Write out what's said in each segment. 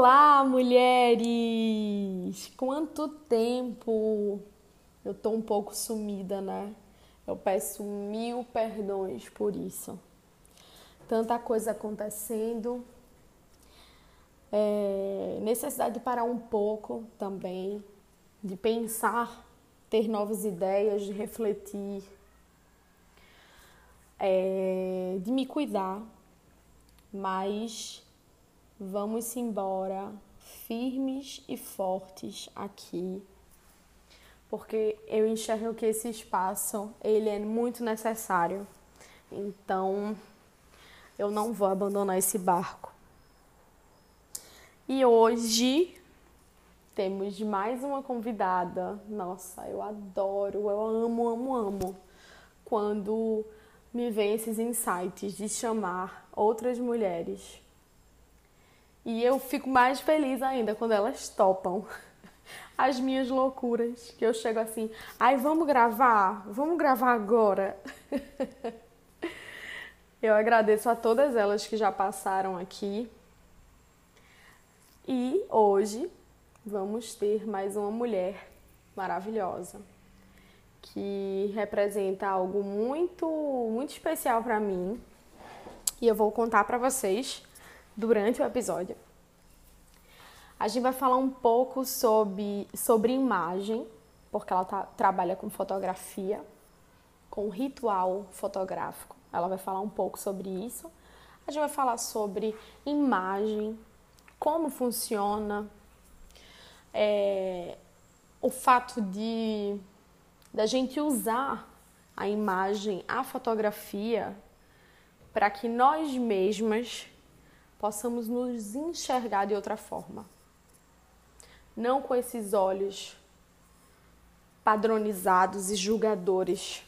Olá, mulheres! Quanto tempo! Eu tô um pouco sumida, né? Eu peço mil perdões por isso. Tanta coisa acontecendo. É, necessidade de parar um pouco também, de pensar, ter novas ideias, de refletir, é, de me cuidar, mas vamos embora firmes e fortes aqui, porque eu enxergo que esse espaço ele é muito necessário. Então, eu não vou abandonar esse barco. E hoje temos mais uma convidada. Nossa, eu adoro, eu amo, amo, amo quando me vem esses insights de chamar outras mulheres e eu fico mais feliz ainda quando elas topam as minhas loucuras. Que eu chego assim, ai, vamos gravar? Vamos gravar agora? eu agradeço a todas elas que já passaram aqui. E hoje vamos ter mais uma mulher maravilhosa que representa algo muito, muito especial para mim. E eu vou contar para vocês durante o episódio. A gente vai falar um pouco sobre, sobre imagem, porque ela tá, trabalha com fotografia, com ritual fotográfico. Ela vai falar um pouco sobre isso. A gente vai falar sobre imagem, como funciona, é, o fato de da gente usar a imagem, a fotografia, para que nós mesmas possamos nos enxergar de outra forma. Não com esses olhos padronizados e julgadores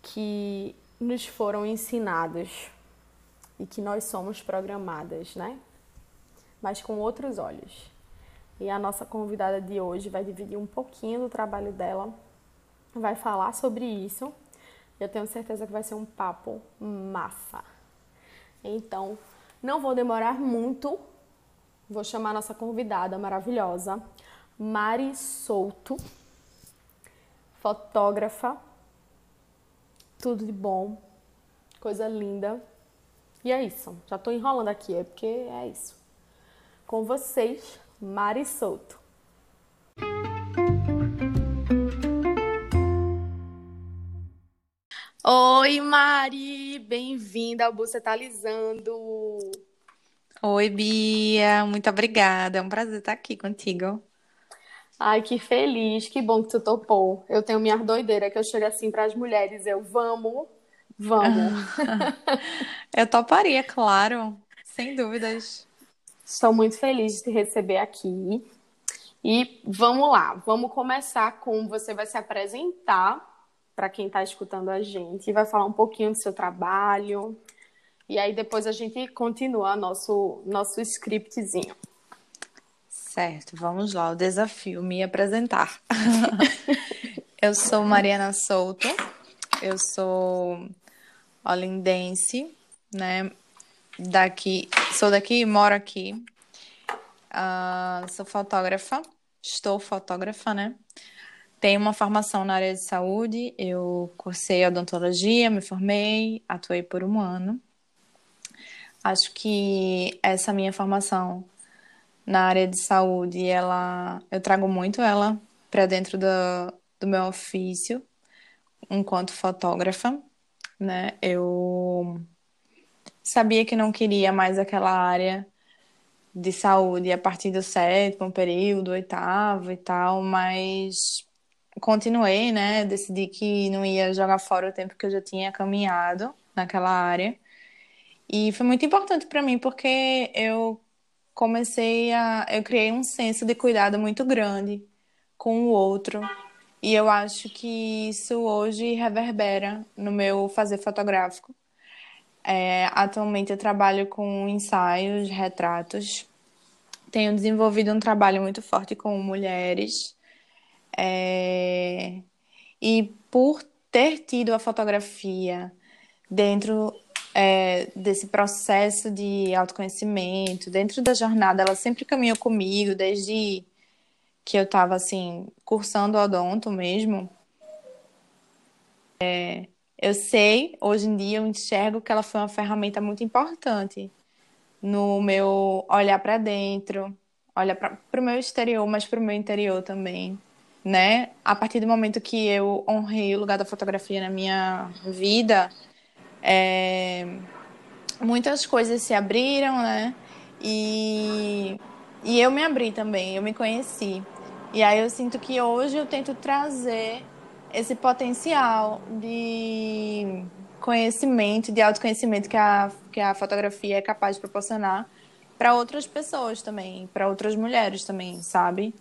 que nos foram ensinados e que nós somos programadas, né? Mas com outros olhos. E a nossa convidada de hoje vai dividir um pouquinho do trabalho dela, vai falar sobre isso. Eu tenho certeza que vai ser um papo massa. Então, não vou demorar muito. Vou chamar nossa convidada maravilhosa, Mari Souto, fotógrafa. Tudo de bom, coisa linda. E é isso. Já tô enrolando aqui, é porque é isso. Com vocês, Mari Souto. Oi, Mari! Bem-vinda ao Bucetalizando! Oi, Bia! Muito obrigada. É um prazer estar aqui contigo. Ai, que feliz, que bom que tu topou. Eu tenho minha doideira que eu chego assim para as mulheres, eu vamos, vamos. eu toparia, claro, sem dúvidas. Estou muito feliz de te receber aqui. E vamos lá, vamos começar com você vai se apresentar para quem está escutando a gente, vai falar um pouquinho do seu trabalho. E aí depois a gente continua nosso nosso scriptzinho. Certo, vamos lá, o desafio me apresentar. eu sou Mariana Souto, eu sou olindense, né? Daqui, sou daqui moro aqui. Uh, sou fotógrafa, estou fotógrafa, né? Tenho uma formação na área de saúde, eu cursei odontologia, me formei, atuei por um ano. Acho que essa minha formação na área de saúde, ela, eu trago muito ela para dentro do, do meu ofício enquanto fotógrafa, né? Eu sabia que não queria mais aquela área de saúde a partir do sétimo período, oitavo e tal, mas continuei, né? Decidi que não ia jogar fora o tempo que eu já tinha caminhado naquela área. E foi muito importante para mim porque eu comecei a eu criei um senso de cuidado muito grande com o outro. E eu acho que isso hoje reverbera no meu fazer fotográfico. É, atualmente eu trabalho com ensaios, retratos. Tenho desenvolvido um trabalho muito forte com mulheres é... E por ter tido a fotografia dentro é, desse processo de autoconhecimento, dentro da jornada, ela sempre caminhou comigo, desde que eu estava assim, cursando odonto mesmo. É, eu sei, hoje em dia, eu enxergo que ela foi uma ferramenta muito importante no meu olhar para dentro, olhar para o meu exterior, mas para o meu interior também, né? A partir do momento que eu honrei o lugar da fotografia na minha vida, é, muitas coisas se abriram, né? E, e eu me abri também, eu me conheci. E aí eu sinto que hoje eu tento trazer esse potencial de conhecimento, de autoconhecimento que a, que a fotografia é capaz de proporcionar para outras pessoas também, para outras mulheres também, sabe?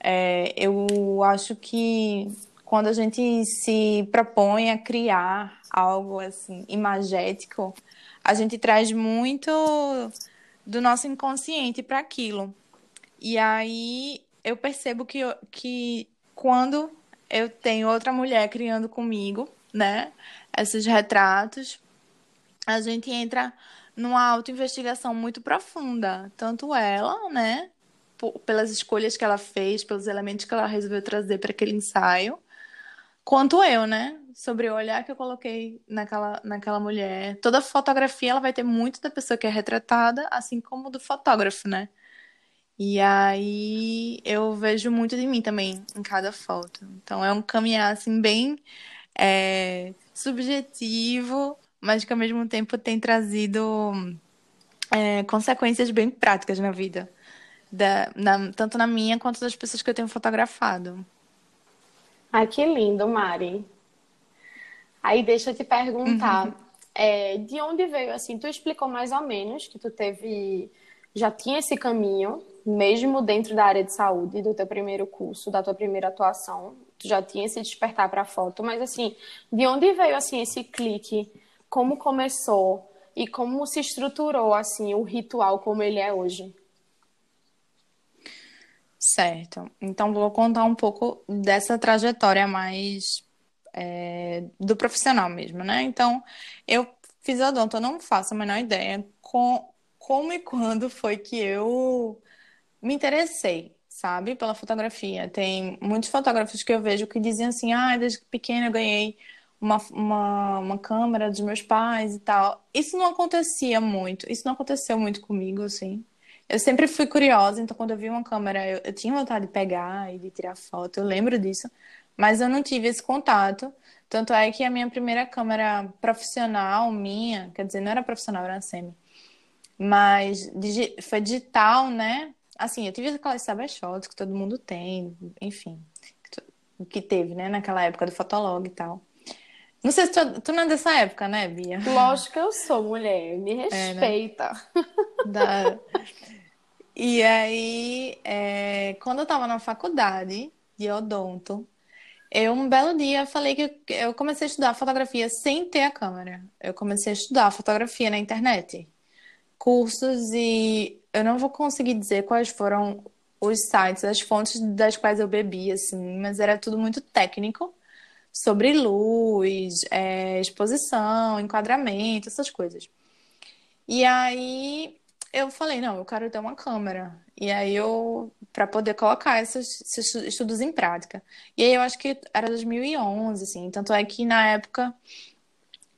É, eu acho que quando a gente se propõe a criar algo assim imagético, a gente traz muito do nosso inconsciente para aquilo. E aí eu percebo que, que quando eu tenho outra mulher criando comigo, né? Esses retratos. A gente entra numa autoinvestigação muito profunda. Tanto ela, né? Pelas escolhas que ela fez, pelos elementos que ela resolveu trazer para aquele ensaio, quanto eu, né? Sobre o olhar que eu coloquei naquela, naquela mulher. Toda fotografia ela vai ter muito da pessoa que é retratada, assim como do fotógrafo, né? E aí eu vejo muito de mim também em cada foto. Então é um caminhar assim bem é, subjetivo, mas que ao mesmo tempo tem trazido é, consequências bem práticas na vida. Da, na, tanto na minha quanto das pessoas que eu tenho fotografado. Ai, que lindo, Mari. Aí deixa eu te perguntar, uhum. é, de onde veio assim? Tu explicou mais ou menos que tu teve, já tinha esse caminho mesmo dentro da área de saúde, do teu primeiro curso, da tua primeira atuação, tu já tinha esse despertar para foto, mas assim, de onde veio assim esse clique? Como começou e como se estruturou assim o ritual como ele é hoje? Certo. Então vou contar um pouco dessa trajetória mais é, do profissional mesmo, né? Então eu fiz odonto, eu não faço a menor ideia com, como e quando foi que eu me interessei, sabe, pela fotografia. Tem muitos fotógrafos que eu vejo que dizem assim: ah, desde pequena eu ganhei uma, uma, uma câmera dos meus pais e tal. Isso não acontecia muito, isso não aconteceu muito comigo, assim. Eu sempre fui curiosa, então quando eu vi uma câmera, eu, eu tinha vontade de pegar e de tirar foto, eu lembro disso, mas eu não tive esse contato. Tanto é que a minha primeira câmera profissional minha, quer dizer, não era profissional, era semi, mas foi digital, né? Assim, eu tive aquelas cybershots que todo mundo tem, enfim, que teve, né, naquela época do Fotolog e tal. Não sei se tu, tu não é dessa época, né, Bia? Lógico que eu sou mulher, me respeita. É, né? da... E aí, é, quando eu tava na faculdade de odonto, eu um belo dia falei que eu comecei a estudar fotografia sem ter a câmera. Eu comecei a estudar fotografia na internet. Cursos e eu não vou conseguir dizer quais foram os sites, as fontes das quais eu bebi, assim, mas era tudo muito técnico sobre luz, é, exposição, enquadramento, essas coisas. E aí eu falei, não, eu quero ter uma câmera. E aí eu, para poder colocar esses, esses, estudos em prática. E aí eu acho que era 2011, assim. Tanto é que na época,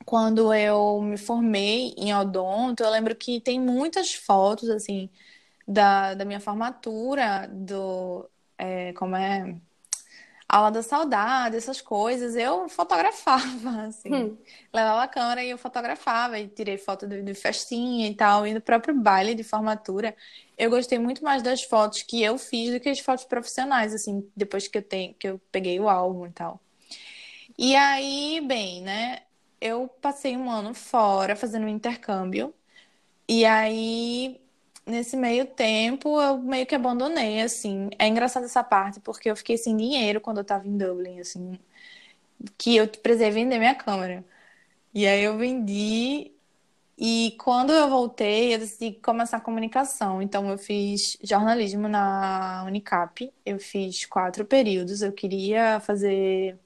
quando eu me formei em odonto, eu lembro que tem muitas fotos, assim, da, da minha formatura, do. É, como é? Aula da saudade, essas coisas, eu fotografava, assim. Hum. Levava a câmera e eu fotografava, e tirei foto de, de festinha e tal, e no próprio baile de formatura. Eu gostei muito mais das fotos que eu fiz do que as fotos profissionais, assim, depois que eu, tenho, que eu peguei o álbum e tal. E aí, bem, né, eu passei um ano fora fazendo um intercâmbio, e aí nesse meio tempo eu meio que abandonei, assim. É engraçado essa parte, porque eu fiquei sem dinheiro quando eu tava em Dublin, assim, que eu precisei vender minha câmera. E aí eu vendi e quando eu voltei, eu decidi começar a comunicação. Então eu fiz jornalismo na Unicap. Eu fiz quatro períodos. Eu queria fazer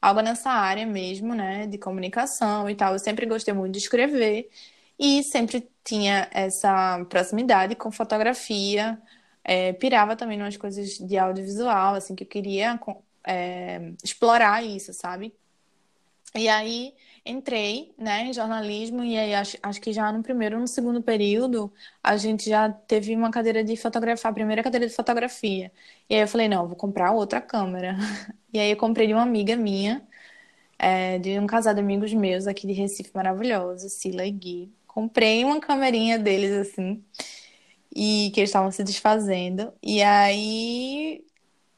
algo nessa área mesmo, né, de comunicação e tal. Eu sempre gostei muito de escrever e sempre tinha essa proximidade com fotografia. É, pirava também nas coisas de audiovisual, assim, que eu queria é, explorar isso, sabe? E aí entrei, né, em jornalismo e aí acho, acho que já no primeiro ou no segundo período a gente já teve uma cadeira de fotografia, a primeira cadeira de fotografia. E aí eu falei, não, vou comprar outra câmera. E aí eu comprei de uma amiga minha, é, de um casal de amigos meus aqui de Recife maravilhoso, Sila e Gui. Comprei uma câmerinha deles assim, e que eles estavam se desfazendo. E aí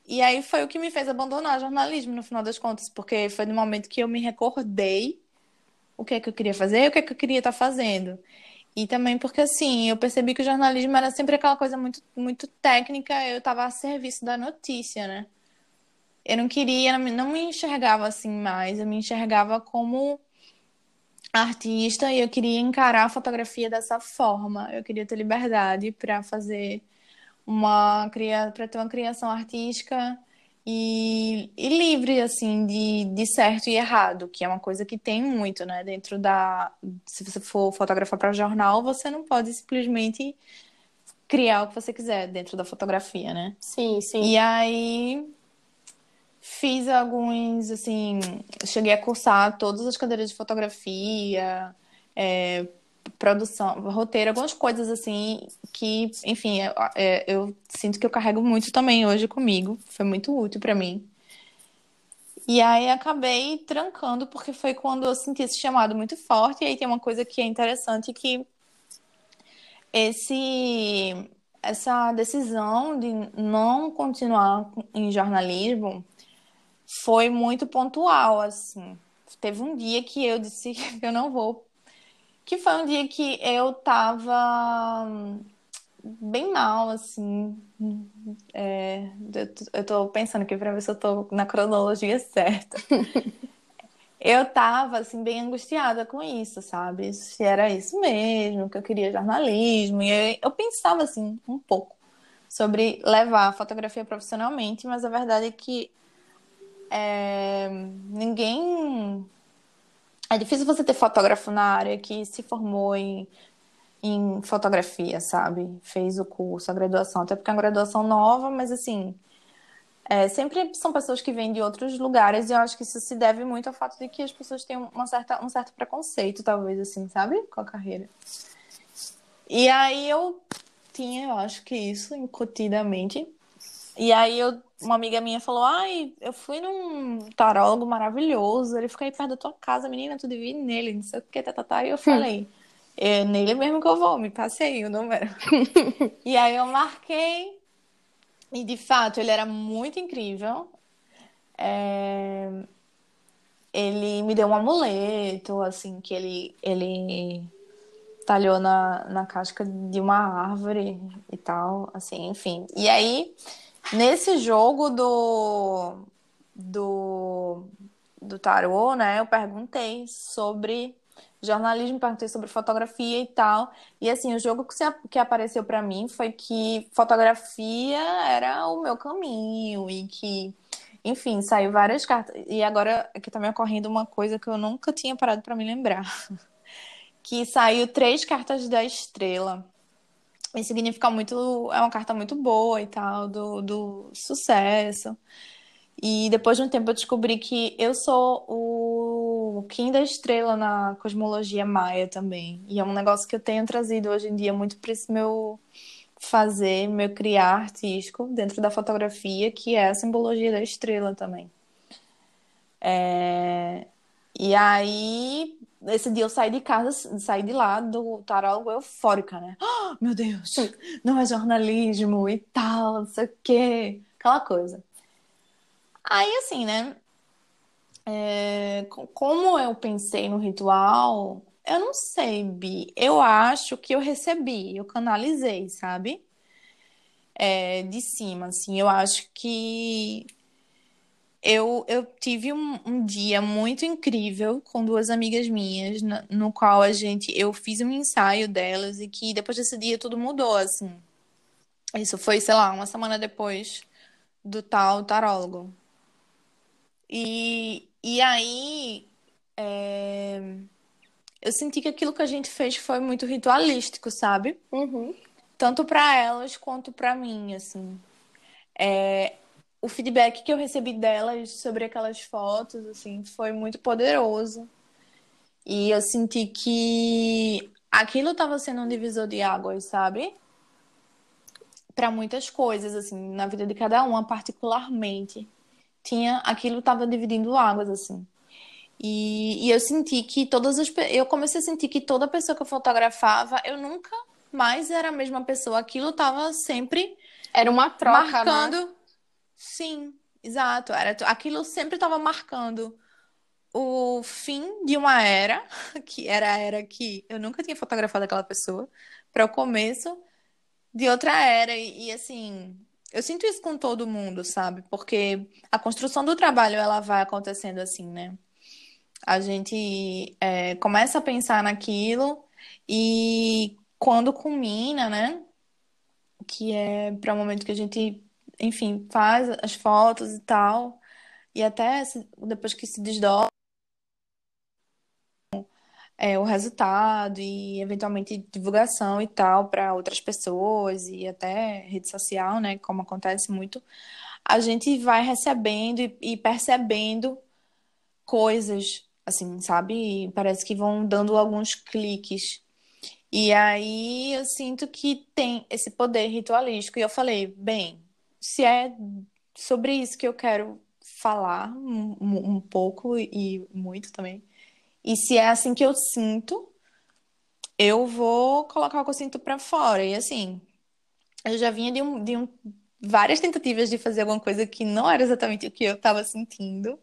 e aí foi o que me fez abandonar jornalismo no final das contas, porque foi no momento que eu me recordei o que é que eu queria fazer e o que é que eu queria estar fazendo. E também porque, assim, eu percebi que o jornalismo era sempre aquela coisa muito, muito técnica, eu estava a serviço da notícia, né? Eu não queria, não me enxergava assim mais, eu me enxergava como artista e eu queria encarar a fotografia dessa forma. Eu queria ter liberdade para fazer uma para ter uma criação artística e, e, livre, assim, de, de certo e errado, que é uma coisa que tem muito, né? Dentro da. Se você for fotografar para jornal, você não pode simplesmente criar o que você quiser dentro da fotografia, né? Sim, sim. E aí fiz alguns, assim, cheguei a cursar todas as cadeiras de fotografia, é, produção, roteiro, algumas coisas assim que, enfim, eu, é, eu sinto que eu carrego muito também hoje comigo. Foi muito útil para mim. E aí acabei trancando porque foi quando eu senti esse chamado muito forte. E aí tem uma coisa que é interessante que esse essa decisão de não continuar em jornalismo foi muito pontual assim. Teve um dia que eu disse que eu não vou que foi um dia que eu tava bem mal, assim. É, eu tô pensando aqui pra ver se eu tô na cronologia certa. eu tava, assim, bem angustiada com isso, sabe? Se era isso mesmo, que eu queria jornalismo. E eu, eu pensava, assim, um pouco sobre levar a fotografia profissionalmente, mas a verdade é que é, ninguém é difícil você ter fotógrafo na área que se formou em, em fotografia, sabe? Fez o curso, a graduação, até porque é uma graduação nova, mas assim, é, sempre são pessoas que vêm de outros lugares e eu acho que isso se deve muito ao fato de que as pessoas têm uma certa, um certo preconceito, talvez, assim, sabe? Com a carreira. E aí eu tinha, eu acho que isso, incutidamente. E aí eu uma amiga minha falou: Ai, eu fui num tarólogo maravilhoso, ele fica aí perto da tua casa, menina, tu devia ir nele, não sei o que, tá, tá, tá. E eu falei: é nele mesmo que eu vou, me passei o número. e aí eu marquei, e de fato ele era muito incrível. É... Ele me deu um amuleto, assim, que ele, ele talhou na, na casca de uma árvore e tal, assim, enfim. E aí Nesse jogo do, do, do tarô, né, eu perguntei sobre jornalismo, perguntei sobre fotografia e tal. E assim, o jogo que, se, que apareceu para mim foi que fotografia era o meu caminho e que, enfim, saiu várias cartas. E agora aqui tá me ocorrendo uma coisa que eu nunca tinha parado para me lembrar. que saiu três cartas da estrela. E significa muito, é uma carta muito boa e tal, do, do sucesso. E depois de um tempo eu descobri que eu sou o Kim da estrela na cosmologia maia também. E é um negócio que eu tenho trazido hoje em dia muito para esse meu fazer, meu criar artístico dentro da fotografia, que é a simbologia da estrela também. É... E aí, esse dia eu saí de casa, saí de lá do tarólogo eufórica, né? Oh, meu Deus, não é jornalismo e tal, não sei o quê, aquela coisa. Aí, assim, né? É, como eu pensei no ritual, eu não sei, Bi. Eu acho que eu recebi, eu canalizei, sabe? É, de cima, assim. Eu acho que eu, eu tive um, um, dia muito incrível com duas amigas minhas, no, no, qual a gente, eu fiz um ensaio delas e que depois desse dia tudo mudou, assim. Isso foi, sei lá, uma semana depois do tal tarólogo. E, E aí, é, eu senti que aquilo que a gente fez foi muito ritualístico, sabe? Uhum. Tanto para elas quanto para mim, assim. É, o feedback que eu recebi delas sobre aquelas fotos, assim, foi muito poderoso. E eu senti que aquilo estava sendo um divisor de águas, sabe? Para muitas coisas, assim, na vida de cada uma, particularmente. Tinha, aquilo estava dividindo águas, assim. E, e eu senti que todas as. Eu comecei a sentir que toda pessoa que eu fotografava, eu nunca mais era a mesma pessoa. Aquilo estava sempre. Era uma troca, né? marcando. Né? Sim, exato. Era, aquilo sempre estava marcando o fim de uma era, que era a era que eu nunca tinha fotografado aquela pessoa, para o começo de outra era. E, e, assim, eu sinto isso com todo mundo, sabe? Porque a construção do trabalho ela vai acontecendo assim, né? A gente é, começa a pensar naquilo e quando culmina, né? Que é para o momento que a gente, enfim, faz as fotos e tal, e até depois que se desdobra é, o resultado e eventualmente divulgação e tal para outras pessoas e até rede social, né? Como acontece muito, a gente vai recebendo e, e percebendo coisas assim, sabe? Parece que vão dando alguns cliques. E aí eu sinto que tem esse poder ritualístico. E eu falei, bem, se é sobre isso que eu quero falar um, um pouco e muito também. E se é assim que eu sinto, eu vou colocar o que eu sinto pra fora. E assim, eu já vinha de, um, de um, várias tentativas de fazer alguma coisa que não era exatamente o que eu estava sentindo.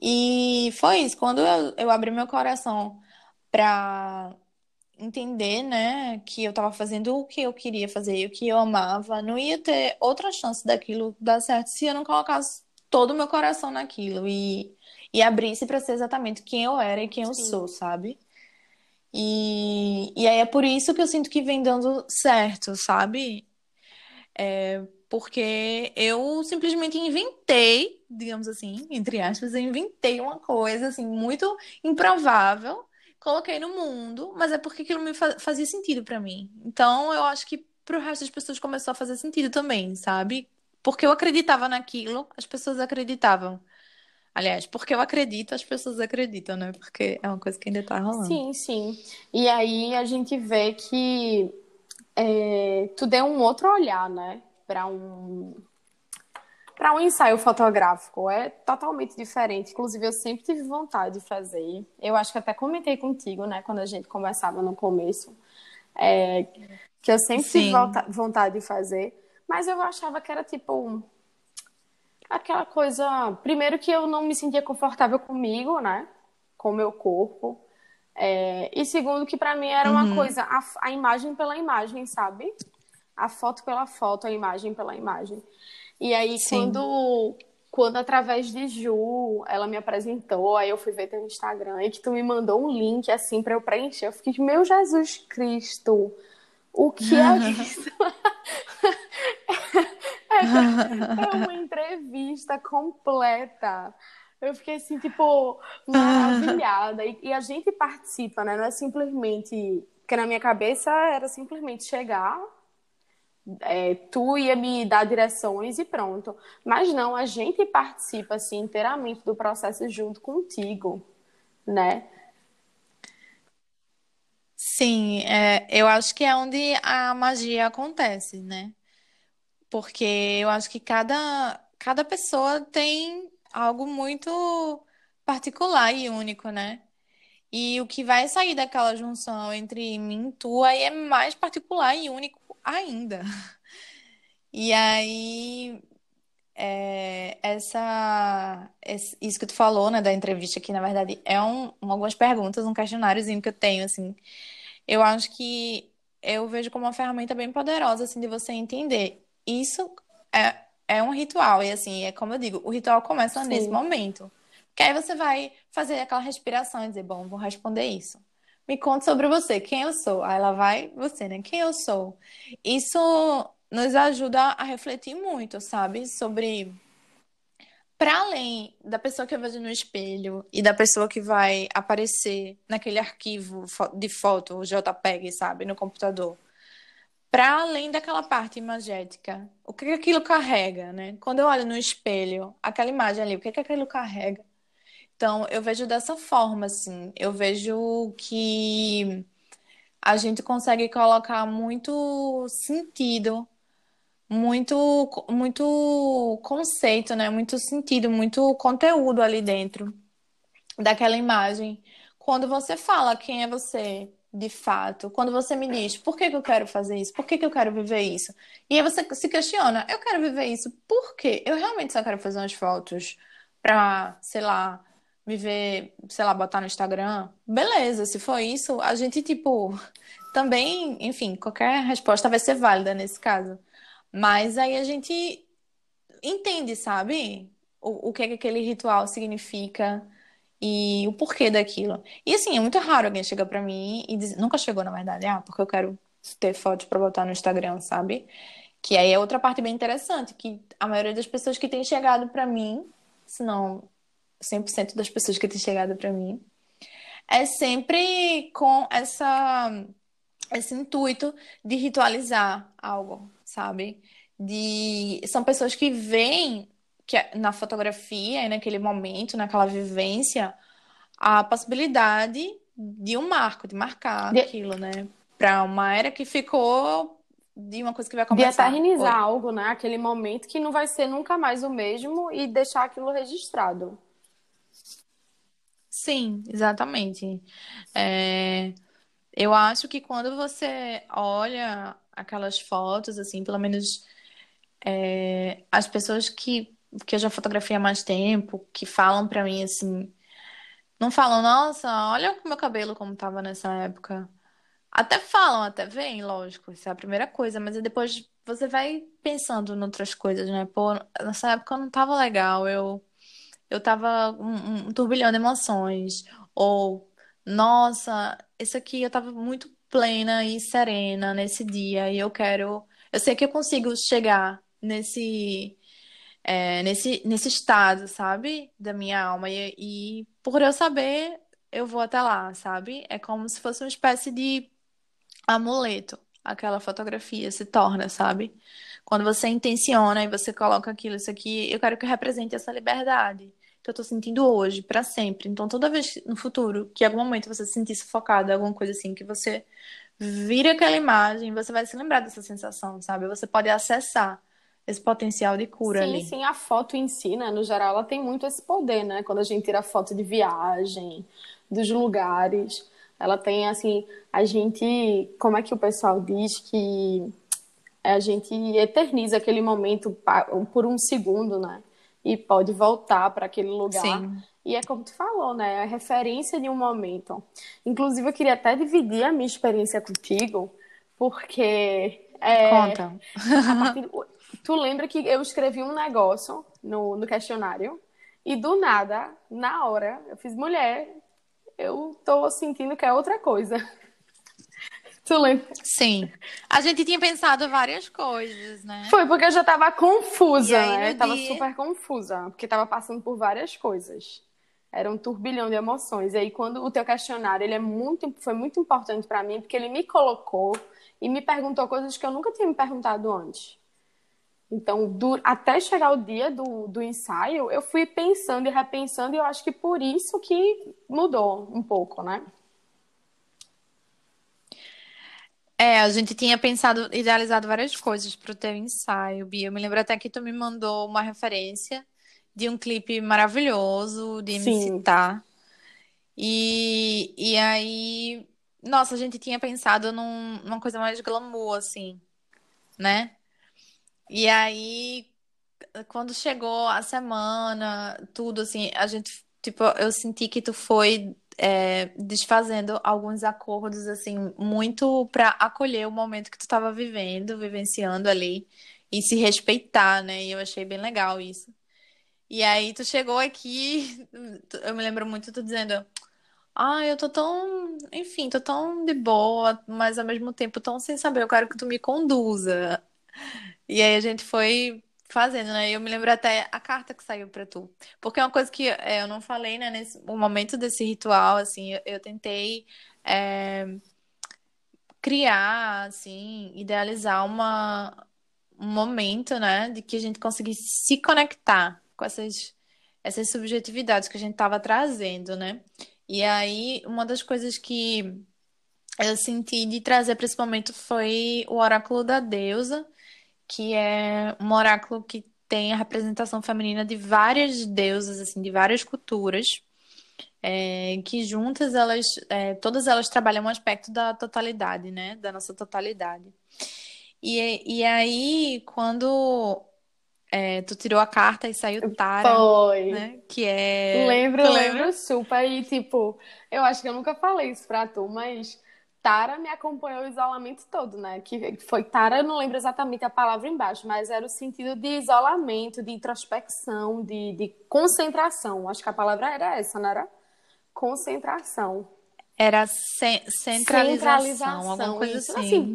E foi isso. Quando eu, eu abri meu coração para entender, né, que eu estava fazendo o que eu queria fazer e o que eu amava, não ia ter outra chance daquilo dar certo se eu não colocasse todo o meu coração naquilo e, e abrisse para ser exatamente quem eu era e quem eu sou, sabe? E, e aí é por isso que eu sinto que vem dando certo, sabe? É, porque eu simplesmente inventei, digamos assim, entre aspas, eu inventei uma coisa assim muito improvável, coloquei no mundo, mas é porque aquilo me fazia sentido para mim. Então eu acho que pro resto das pessoas começou a fazer sentido também, sabe? Porque eu acreditava naquilo, as pessoas acreditavam. Aliás, porque eu acredito, as pessoas acreditam, né? Porque é uma coisa que ainda tá rolando. Sim, sim. E aí a gente vê que é, tu deu um outro olhar, né? para um para um ensaio fotográfico é totalmente diferente. Inclusive, eu sempre tive vontade de fazer. Eu acho que até comentei contigo, né, quando a gente conversava no começo, é, que eu sempre Sim. tive vontade de fazer, mas eu achava que era tipo aquela coisa. Primeiro, que eu não me sentia confortável comigo, né, com o meu corpo. É, e segundo, que para mim era uma uhum. coisa, a, a imagem pela imagem, sabe? a foto pela foto, a imagem pela imagem. E aí, Sim. quando, quando através de Ju, ela me apresentou, aí eu fui ver teu Instagram e que tu me mandou um link assim para eu preencher. Eu fiquei, meu Jesus Cristo, o que é isso? é uma entrevista completa. Eu fiquei assim, tipo, maravilhada. E, e, a gente participa, né? Não é simplesmente. Porque na minha cabeça era simplesmente chegar, é, tu ia me dar direções e pronto. Mas não, a gente participa assim inteiramente do processo junto contigo, né? Sim, é, eu acho que é onde a magia acontece, né? Porque eu acho que cada, cada pessoa tem algo muito particular e único, né? E o que vai sair daquela junção entre mim e tu é mais particular e único ainda. E aí, é, essa, isso que tu falou, né, da entrevista, que na verdade é um, algumas perguntas, um questionáriozinho que eu tenho, assim, eu acho que eu vejo como uma ferramenta bem poderosa, assim, de você entender. Isso é, é um ritual, e assim, é como eu digo, o ritual começa Sim. nesse momento. Que aí você vai fazer aquela respiração e dizer, bom, vou responder isso. Me conta sobre você, quem eu sou. Aí ela vai, você, né? Quem eu sou. Isso nos ajuda a refletir muito, sabe? Sobre para além da pessoa que eu vejo no espelho e da pessoa que vai aparecer naquele arquivo de foto, o JPEG, sabe, no computador, para além daquela parte imagética, o que, que aquilo carrega, né? Quando eu olho no espelho, aquela imagem ali, o que, que aquilo carrega? Então, eu vejo dessa forma, assim. Eu vejo que a gente consegue colocar muito sentido muito, muito conceito, né? Muito sentido, muito conteúdo ali dentro daquela imagem. Quando você fala quem é você de fato, quando você me diz por que, que eu quero fazer isso, por que, que eu quero viver isso, e aí você se questiona, eu quero viver isso por quê? Eu realmente só quero fazer umas fotos pra, sei lá, me ver, sei lá, botar no Instagram. Beleza, se for isso, a gente, tipo, também, enfim, qualquer resposta vai ser válida nesse caso. Mas aí a gente entende, sabe? O, o que é que aquele ritual significa e o porquê daquilo. E assim, é muito raro alguém chegar para mim e dizer, nunca chegou na verdade, ah, porque eu quero ter fotos para botar no Instagram, sabe? Que aí é outra parte bem interessante, que a maioria das pessoas que tem chegado para mim, se não 100% das pessoas que têm chegado para mim, é sempre com essa esse intuito de ritualizar algo, sabe? De são pessoas que veem que é na fotografia e naquele momento, naquela vivência, a possibilidade de um marco, de marcar de... aquilo, né? Para uma era que ficou de uma coisa que vai começar. De eternizar Oi. algo, né? Aquele momento que não vai ser nunca mais o mesmo e deixar aquilo registrado. Sim, exatamente. É... Eu acho que quando você olha aquelas fotos, assim, pelo menos é, as pessoas que, que eu já fotografei há mais tempo, que falam pra mim assim, não falam, nossa, olha o meu cabelo como tava nessa época. Até falam, até vem, lógico, isso é a primeira coisa, mas depois você vai pensando em outras coisas, né? Pô, nessa época eu não tava legal, eu, eu tava um, um turbilhão de emoções, ou, nossa, isso aqui eu tava muito plena e serena nesse dia e eu quero. Eu sei que eu consigo chegar nesse. É, nesse, nesse estado, sabe? Da minha alma. E, e por eu saber, eu vou até lá, sabe? É como se fosse uma espécie de amuleto. Aquela fotografia se torna, sabe? Quando você intenciona e você coloca aquilo, isso aqui, eu quero que represente essa liberdade que eu tô sentindo hoje, para sempre. Então, toda vez no futuro que em algum momento você se sentir sufocado, alguma coisa assim, que você vira aquela imagem, você vai se lembrar dessa sensação, sabe? Você pode acessar esse potencial de cura sim, ali. Sim, sim, a foto em si, né, no geral, ela tem muito esse poder, né? Quando a gente tira foto de viagem, dos lugares, ela tem, assim, a gente, como é que o pessoal diz que a gente eterniza aquele momento por um segundo, né? E pode voltar para aquele lugar. Sim. E é como tu falou, né? A referência de um momento. Inclusive, eu queria até dividir a minha experiência contigo, porque. É, Conta. Tu lembra que eu escrevi um negócio no, no questionário e do nada, na hora, eu fiz mulher, eu tô sentindo que é outra coisa. Tu lembra? Sim. A gente tinha pensado várias coisas, né? Foi porque eu já tava confusa, né? Eu tava dia... super confusa, porque tava passando por várias coisas. Era um turbilhão de emoções. E aí, quando o teu questionário, ele é muito, foi muito importante para mim, porque ele me colocou e me perguntou coisas que eu nunca tinha me perguntado antes. Então, do, até chegar o dia do, do ensaio, eu fui pensando e repensando, e eu acho que por isso que mudou um pouco, né? É, a gente tinha pensado, idealizado várias coisas para o teu ensaio, Bia. Eu me lembro até que tu me mandou uma referência de um clipe maravilhoso de MC Tá. E, e aí, nossa, a gente tinha pensado num, numa coisa mais glamour, assim, né? E aí, quando chegou a semana, tudo assim, a gente, tipo, eu senti que tu foi é, desfazendo alguns acordos, assim, muito para acolher o momento que tu estava vivendo, vivenciando ali, e se respeitar, né? E eu achei bem legal isso. E aí tu chegou aqui, eu me lembro muito tu dizendo, ah, eu tô tão, enfim, tô tão de boa, mas ao mesmo tempo tão sem saber, eu quero que tu me conduza. E aí a gente foi fazendo, né? Eu me lembro até a carta que saiu para tu. Porque é uma coisa que é, eu não falei, né? Nesse o momento desse ritual, assim, eu, eu tentei é, criar, assim, idealizar uma, um momento, né? De que a gente conseguisse se conectar com essas, essas subjetividades que a gente estava trazendo, né? E aí, uma das coisas que eu senti de trazer para esse momento foi o oráculo da deusa, que é um oráculo que tem a representação feminina de várias deusas, assim, de várias culturas, é, que juntas elas, é, todas elas trabalham um aspecto da totalidade, né, da nossa totalidade. E, e aí, quando é, tu tirou a carta e saiu Tara, Foi. né, que é... Lembro, lembro super. E, tipo, eu acho que eu nunca falei isso pra tu, mas Tara me acompanhou o isolamento todo, né? Que foi Tara, eu não lembro exatamente a palavra embaixo, mas era o sentido de isolamento, de introspecção, de, de concentração. Acho que a palavra era essa, não era? Concentração. Era ce- centralização, alguma coisa isso. assim.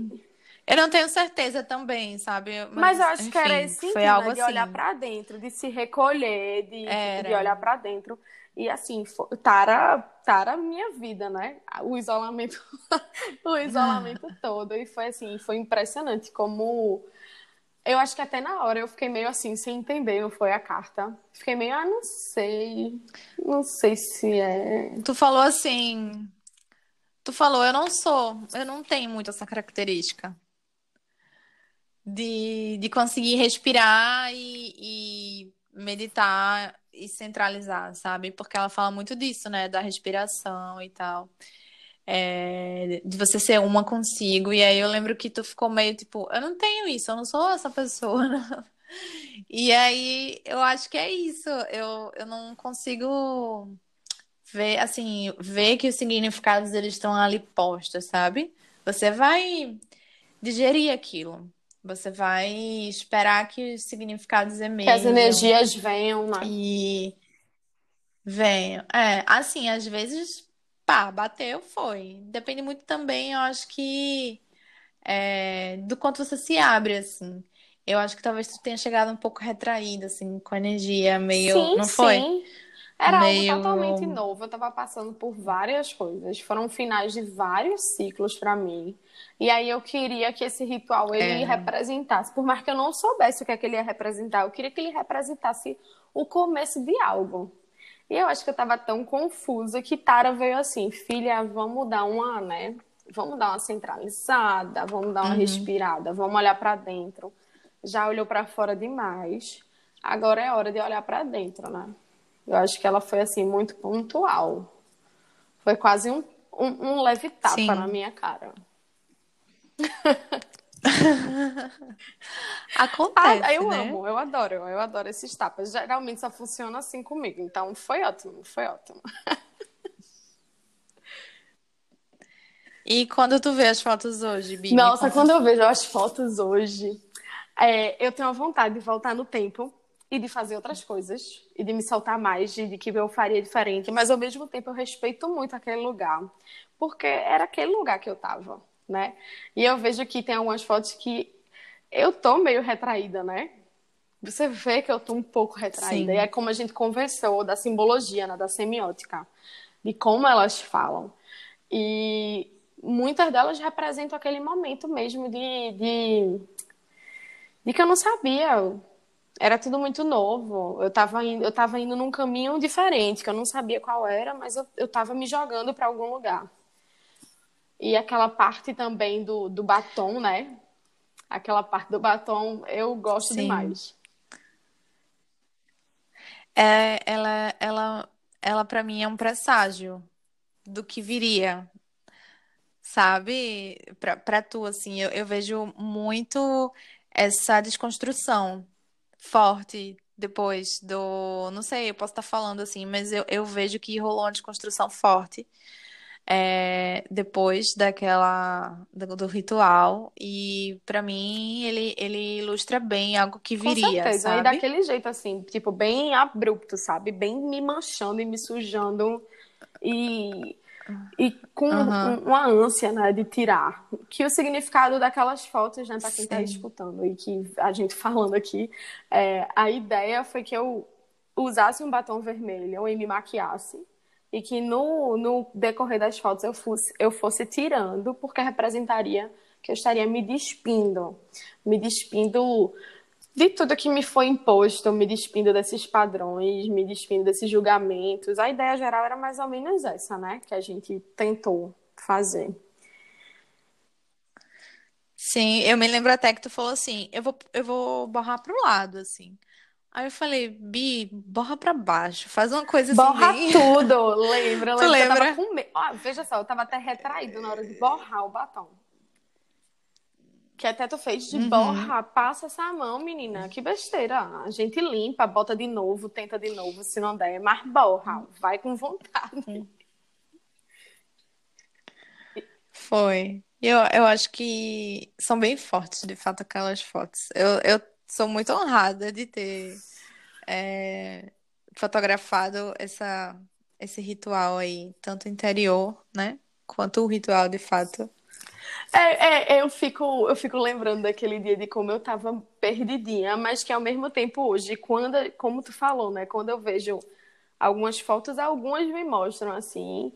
Eu não tenho certeza também, sabe? Mas eu acho que era enfim, esse sentido, foi né? algo De olhar assim. pra dentro, de se recolher, de, de olhar pra dentro. E assim, Tara, Tara, minha vida, né? O isolamento, o isolamento todo. E foi assim, foi impressionante como. Eu acho que até na hora eu fiquei meio assim, sem entender, não foi a carta. Fiquei meio, ah, não sei. Não sei se é. Tu falou assim. Tu falou, eu não sou, eu não tenho muito essa característica de, de conseguir respirar e, e meditar e centralizar, sabe? Porque ela fala muito disso, né? Da respiração e tal. É, de você ser uma consigo. E aí eu lembro que tu ficou meio tipo, eu não tenho isso, eu não sou essa pessoa. não. E aí eu acho que é isso. Eu, eu não consigo ver, assim, ver que os significados eles estão ali postos, sabe? Você vai digerir aquilo. Você vai esperar que os significados Que as emerjam energias venham, né? e venham. É, assim, às vezes, pá, bateu, foi. Depende muito também, eu acho que é, do quanto você se abre, assim. Eu acho que talvez tu tenha chegado um pouco retraída, assim, com a energia meio, Sim, não foi? sim. Era Meio- algo totalmente novo. Eu tava passando por várias coisas. Foram finais de vários ciclos pra mim. E aí eu queria que esse ritual ele É. representasse, por mais que eu não soubesse o que é que ele ia representar, eu queria que ele representasse o começo de algo. E eu acho que eu tava tão confusa que Tara veio assim, filha, vamos dar uma, né? Vamos dar uma centralizada, vamos dar uma respirada, vamos olhar pra dentro. Já olhou pra fora demais. Agora é hora de olhar pra dentro, né? Eu acho que ela foi assim muito pontual. Foi quase um, um, um leve tapa Sim. na minha cara. Acontece, Ah, eu né? amo, eu adoro, eu adoro esses tapas. Geralmente só funciona assim comigo, então foi ótimo, foi ótimo. E quando tu vê as fotos hoje, Bi, me Nossa, quando eu vejo as fotos hoje, é, eu tenho a vontade de voltar no tempo e de fazer outras coisas e de me soltar mais, de, de que eu faria diferente, mas ao mesmo tempo eu respeito muito aquele lugar, porque era aquele lugar que eu tava, né? E eu vejo que tem algumas fotos que eu tô meio retraída, né? Você vê que eu tô um pouco retraída. Sim. E é como a gente conversou da simbologia, né, da semiótica, de como elas falam. E muitas delas representam aquele momento mesmo de, de, de que eu não sabia. Era tudo muito novo. Eu tava indo, eu tava indo num caminho diferente, que eu não sabia qual era, mas eu, eu tava me jogando para algum lugar. E aquela parte também do, do batom, né? Aquela parte do batom eu gosto Sim. demais. É, ela, ela, ela para mim é um presságio do que viria, sabe? Pra tu, assim, eu, eu vejo muito essa desconstrução forte depois do. Não sei, eu posso estar falando assim, mas eu, eu vejo que rolou uma desconstrução forte é, depois daquela do, do ritual e pra mim ele, ele ilustra bem algo que Com viria, certeza. E sabe? daquele jeito assim, tipo, bem abrupto, sabe? Bem me manchando e me sujando. E e com uhum. uma ânsia, né, de tirar. Que o significado daquelas fotos, né, para quem está escutando e que a gente falando aqui, é, a ideia foi que eu usasse um batom vermelho e me maquiasse e que no, no decorrer das fotos eu fosse, eu fosse tirando, porque representaria que eu estaria me despindo, me despindo de tudo que me foi imposto, me despindo desses padrões, me despindo desses julgamentos. A ideia geral era mais ou menos essa, né? Que a gente tentou fazer. Sim, eu me lembro até que tu falou assim, eu vou, eu vou borrar pro lado, assim. Aí eu falei, Bi, borra pra baixo, faz uma coisa assim. Borra bem... tudo, lembra? Tu lembra? Eu tava com medo. veja só, eu tava até retraído na hora de borrar o batom. Que até tu fez de uhum. borra, passa essa mão, menina. Que besteira. A gente limpa, bota de novo, tenta de novo, se não der, mas borra. Vai com vontade. Foi. Eu, eu acho que são bem fortes, de fato, aquelas fotos. Eu, eu sou muito honrada de ter é, fotografado essa, esse ritual aí, tanto interior, né? Quanto o ritual, de fato, é, é, eu fico, eu fico lembrando daquele dia de como eu tava perdidinha, mas que ao mesmo tempo hoje, quando, como tu falou, né? Quando eu vejo algumas fotos, algumas me mostram assim,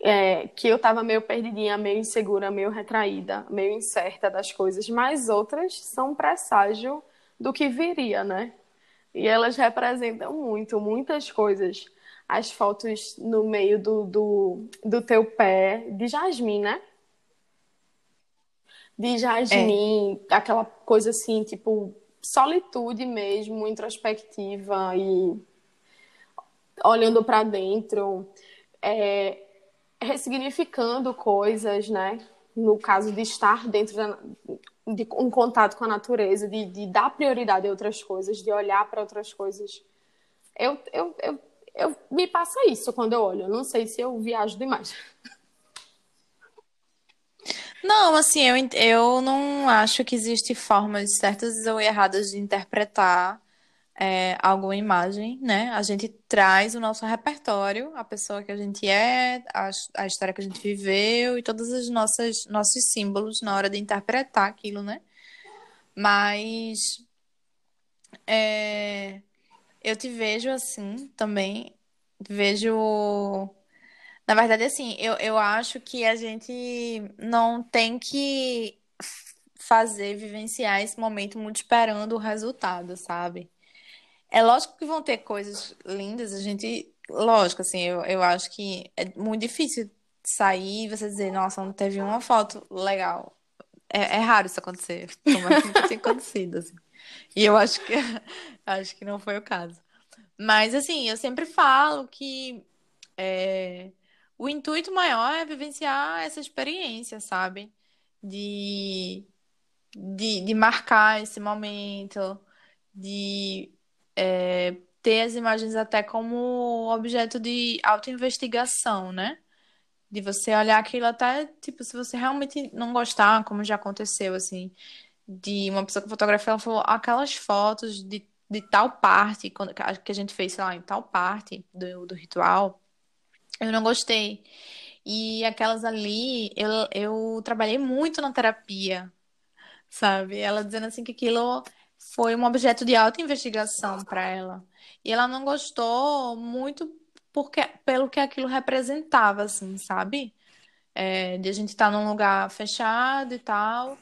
é, que eu tava meio perdidinha, meio insegura, meio retraída, meio incerta das coisas, mas outras são presságio do que viria, né? E elas representam muito, muitas coisas. As fotos no meio do, do, do teu pé, de jasmim, né? De Jasmine, é. aquela coisa assim, tipo, solitude mesmo, introspectiva e olhando para dentro, é, ressignificando coisas, né? No caso de estar dentro da, de um contato com a natureza, de, de dar prioridade a outras coisas, de olhar para outras coisas. Eu, eu, eu, eu me passa isso quando eu olho. Eu não sei se eu viajo demais. Não, assim, eu, eu não acho que existe formas certas ou erradas de interpretar é, alguma imagem, né? A gente traz o nosso repertório, a pessoa que a gente é, a, a história que a gente viveu e todos os nossos, nossos símbolos na hora de interpretar aquilo, né? Mas é, eu te vejo assim também, vejo na verdade, assim, eu, eu acho que a gente não tem que fazer, vivenciar esse momento muito esperando o resultado, sabe? É lógico que vão ter coisas lindas, a gente. Lógico, assim, eu, eu acho que é muito difícil sair e você dizer, nossa, não teve uma foto legal. É, é raro isso acontecer. Como é que acontecido, assim. E eu acho que acho que não foi o caso. Mas assim, eu sempre falo que é, o intuito maior é vivenciar essa experiência, sabe? De, de, de marcar esse momento, de é, ter as imagens até como objeto de autoinvestigação, né? De você olhar aquilo até, tipo, se você realmente não gostar, como já aconteceu, assim, de uma pessoa que fotografia, ela falou aquelas fotos de, de tal parte, que a gente fez, sei lá, em tal parte do, do ritual, eu não gostei. E aquelas ali, eu, eu trabalhei muito na terapia, sabe? Ela dizendo assim que aquilo foi um objeto de alta investigação para ela. E ela não gostou muito porque, pelo que aquilo representava, assim, sabe? É, de a gente estar tá num lugar fechado e tal.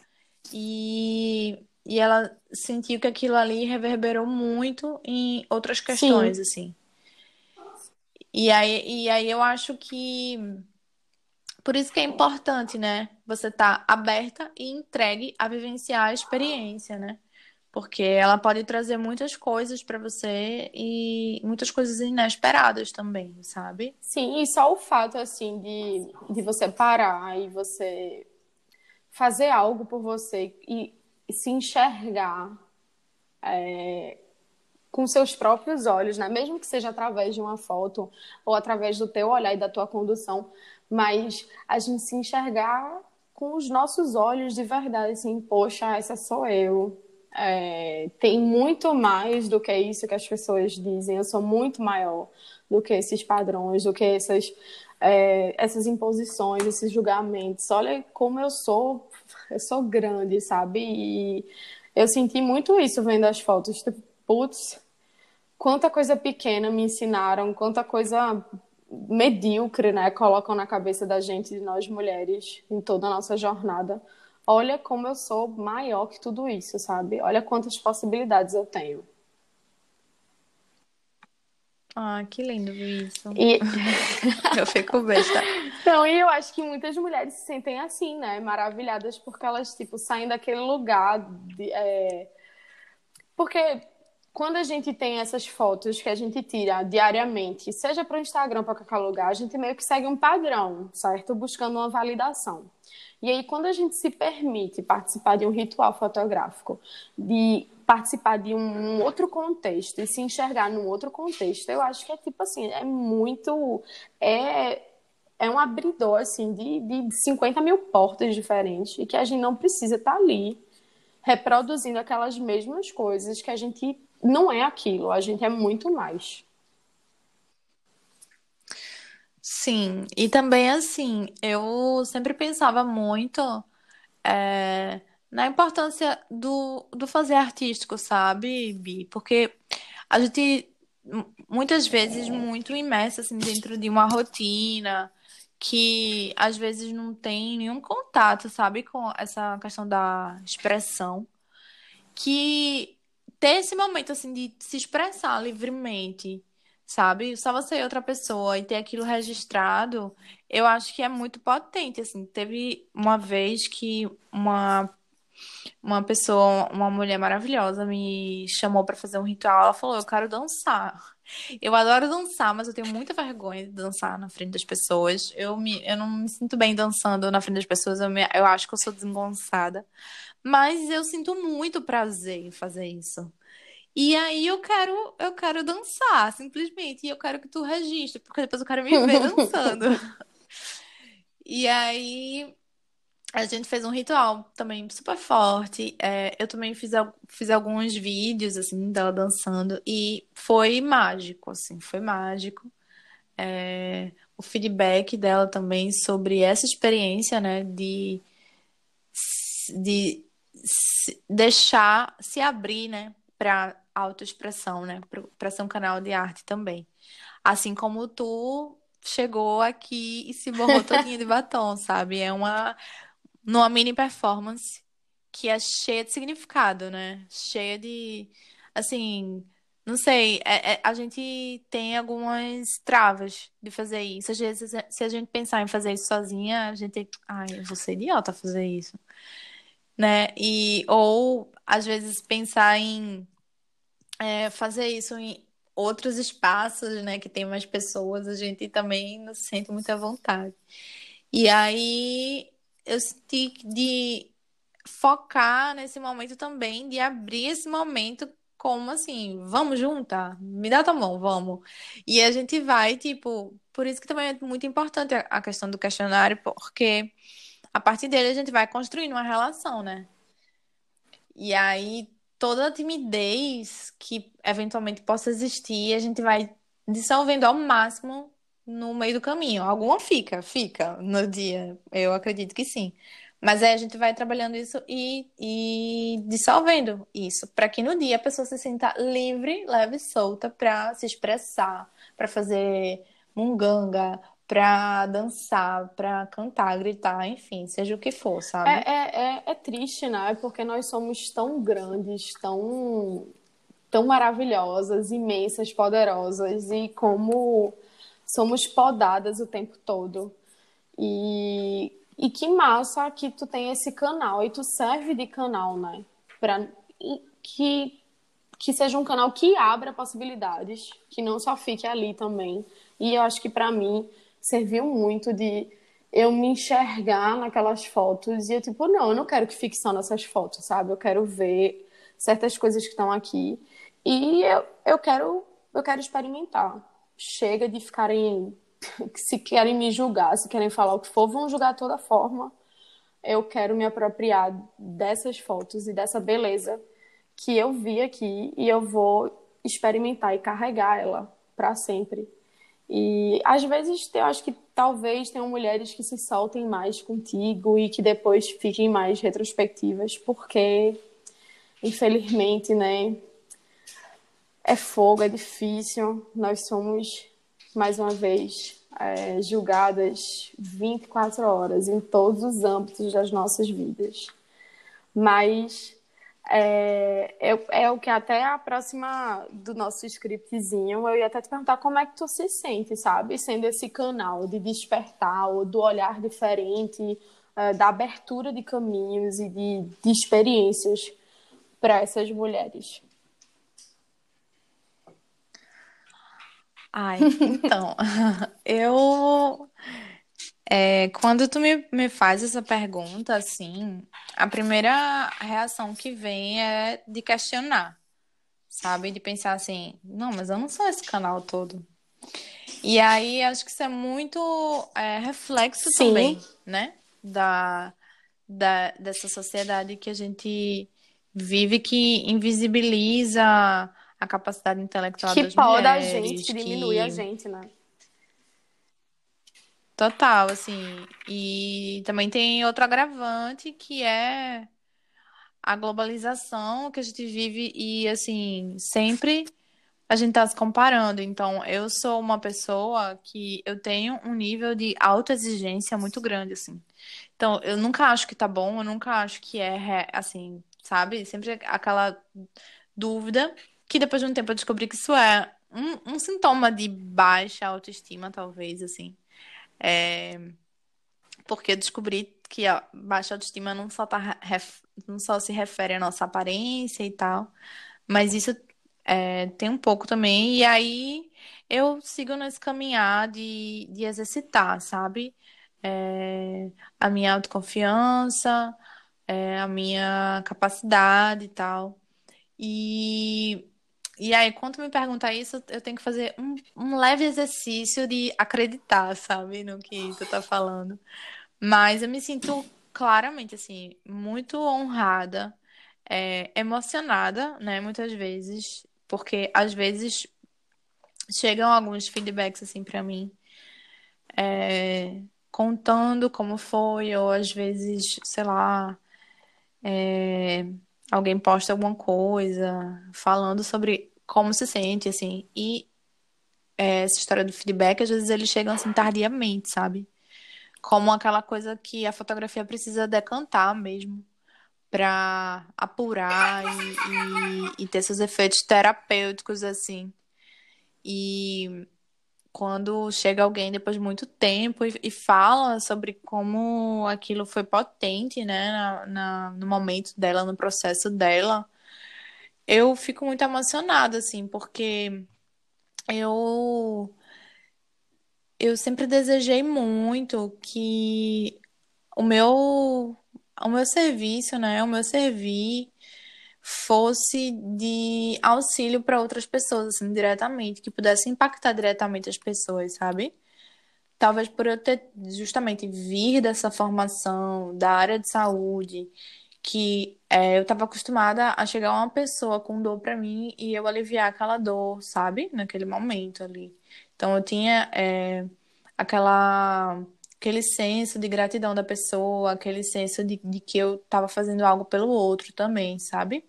E, e ela sentiu que aquilo ali reverberou muito em outras questões, Sim. assim. E aí, e aí eu acho que por isso que é importante, né? Você estar tá aberta e entregue a vivenciar a experiência, né? Porque ela pode trazer muitas coisas para você e muitas coisas inesperadas também, sabe? Sim, e só o fato, assim, de, de você parar e você fazer algo por você e, e se enxergar é, com seus próprios olhos, né? Mesmo que seja através de uma foto ou através do teu olhar e da tua condução, mas a gente se enxergar com os nossos olhos de verdade, assim, poxa, essa sou eu. É, tem muito mais do que isso que as pessoas dizem. Eu sou muito maior do que esses padrões, do que essas é, essas imposições, esses julgamentos. Olha como eu sou, eu sou grande, sabe? E eu senti muito isso vendo as fotos. Tipo, putz, quanta coisa pequena me ensinaram, quanta coisa medíocre, né, colocam na cabeça da gente, de nós mulheres, em toda a nossa jornada. Olha como eu sou maior que tudo isso, sabe? Olha quantas possibilidades eu tenho. Ah, que lindo ver isso. E... eu fico besta. Então, e eu acho que muitas mulheres se sentem assim, né? Maravilhadas porque elas, tipo, saem daquele lugar de, é... Porque quando a gente tem essas fotos que a gente tira diariamente, seja para o Instagram, para qualquer lugar, a gente meio que segue um padrão, certo? Buscando uma validação. E aí, quando a gente se permite participar de um ritual fotográfico, de participar de um outro contexto e se enxergar num outro contexto, eu acho que é tipo assim, é muito. É, é um abridor assim, de, de 50 mil portas diferentes e que a gente não precisa estar tá ali reproduzindo aquelas mesmas coisas que a gente não é aquilo, a gente é muito mais. Sim, e também assim, eu sempre pensava muito é, na importância do, do fazer artístico, sabe, Bi? Porque a gente muitas vezes muito imersa assim, dentro de uma rotina que às vezes não tem nenhum contato, sabe, com essa questão da expressão, que ter esse momento assim de se expressar livremente, sabe? Só você e outra pessoa e ter aquilo registrado, eu acho que é muito potente, assim. Teve uma vez que uma uma pessoa, uma mulher maravilhosa me chamou para fazer um ritual, ela falou: "Eu quero dançar". Eu adoro dançar, mas eu tenho muita vergonha de dançar na frente das pessoas. Eu, me, eu não me sinto bem dançando na frente das pessoas. Eu, me, eu acho que eu sou desengonçada. Mas eu sinto muito prazer em fazer isso. E aí eu quero, eu quero dançar, simplesmente. E eu quero que tu registre, porque depois eu quero me ver dançando. E aí a gente fez um ritual também super forte. É, eu também fiz, fiz alguns vídeos, assim, dela dançando. E foi mágico, assim, foi mágico. É, o feedback dela também sobre essa experiência, né, de, de se deixar se abrir, né, para autoexpressão, né, para ser um canal de arte também. Assim como tu chegou aqui e se borrou todinha de batom, sabe? É uma numa mini performance que é cheia de significado, né? Cheia de assim, não sei, é, é, a gente tem algumas travas de fazer isso. Às vezes, se a gente pensar em fazer isso sozinha, a gente, ai, eu vou ser idiota fazer isso né? E, ou, às vezes, pensar em é, fazer isso em outros espaços, né? Que tem mais pessoas, a gente também não se sente muita vontade. E aí, eu senti de focar nesse momento também, de abrir esse momento como assim, vamos juntar? Me dá tua mão, vamos. E a gente vai, tipo, por isso que também é muito importante a questão do questionário, porque a partir dele a gente vai construindo uma relação, né? E aí toda a timidez que eventualmente possa existir, a gente vai dissolvendo ao máximo no meio do caminho. Alguma fica, fica no dia, eu acredito que sim. Mas aí a gente vai trabalhando isso e, e dissolvendo isso, para que no dia a pessoa se sinta livre, leve e solta para se expressar, para fazer munganga, pra dançar, pra cantar, gritar, enfim, seja o que for, sabe? É, é, é, é triste, né? Porque nós somos tão grandes, tão, tão maravilhosas, imensas, poderosas, e como somos podadas o tempo todo. E, e que massa que tu tem esse canal e tu serve de canal, né? Pra, que, que seja um canal que abra possibilidades, que não só fique ali também. E eu acho que para mim serviu muito de eu me enxergar naquelas fotos e eu, tipo, não, eu não quero que só nessas fotos, sabe? Eu quero ver certas coisas que estão aqui e eu, eu quero eu quero experimentar. Chega de ficarem se querem me julgar, se querem falar o que for, vão julgar de toda forma. Eu quero me apropriar dessas fotos e dessa beleza que eu vi aqui e eu vou experimentar e carregar ela para sempre. E às vezes eu acho que talvez tenham mulheres que se soltem mais contigo e que depois fiquem mais retrospectivas, porque, infelizmente, né, é fogo, é difícil. Nós somos, mais uma vez, é, julgadas 24 horas em todos os âmbitos das nossas vidas. Mas é, é, é, o que até a próxima do nosso scriptzinho, eu ia até te perguntar como é que tu se sente, sabe? Sendo esse canal de despertar, ou do olhar diferente, é, da abertura de caminhos e de, de experiências para essas mulheres. Ai, então, eu é, quando tu me, me faz essa pergunta, assim, a primeira reação que vem é de questionar, sabe? De pensar assim, não, mas eu não sou esse canal todo. E aí, acho que isso é muito é, reflexo Sim. também, né? Da, da, dessa sociedade que a gente vive, que invisibiliza a capacidade intelectual que das mulheres. Que poda a gente, que diminui a gente, né? Total, assim. E também tem outro agravante que é a globalização que a gente vive e, assim, sempre a gente tá se comparando. Então, eu sou uma pessoa que eu tenho um nível de autoexigência muito grande, assim. Então, eu nunca acho que tá bom, eu nunca acho que é, assim, sabe? Sempre aquela dúvida que depois de um tempo eu descobri que isso é um, um sintoma de baixa autoestima, talvez, assim. É, porque eu descobri que a baixa autoestima não só, tá, não só se refere à nossa aparência e tal, mas isso é, tem um pouco também. E aí eu sigo nesse caminhar de, de exercitar, sabe? É, a minha autoconfiança, é, a minha capacidade e tal. E e aí, quando me pergunta isso, eu tenho que fazer um, um leve exercício de acreditar, sabe, no que tu tá falando. Mas eu me sinto claramente, assim, muito honrada, é, emocionada, né, muitas vezes, porque às vezes chegam alguns feedbacks, assim, para mim, é, contando como foi, ou às vezes, sei lá, é, alguém posta alguma coisa falando sobre como se sente, assim. E é, essa história do feedback, às vezes eles chegam assim tardiamente, sabe? Como aquela coisa que a fotografia precisa decantar mesmo para apurar e, e, e, ter seus efeitos terapêuticos, assim. E quando chega alguém depois de muito tempo e, e fala sobre como aquilo foi potente, né, na, na, no momento dela, no processo dela, eu fico muito emocionada, assim, porque eu eu sempre desejei muito que o meu o meu serviço, né, o meu servir fosse de auxílio para outras pessoas, assim, diretamente, que pudesse impactar diretamente as pessoas, sabe? Talvez por eu ter justamente vir dessa formação da área de saúde que é, eu estava acostumada a chegar uma pessoa com dor para mim e eu aliviar aquela dor, sabe? Naquele momento ali. Então eu tinha é, aquela aquele senso de gratidão da pessoa, aquele senso de, de que eu estava fazendo algo pelo outro também, sabe?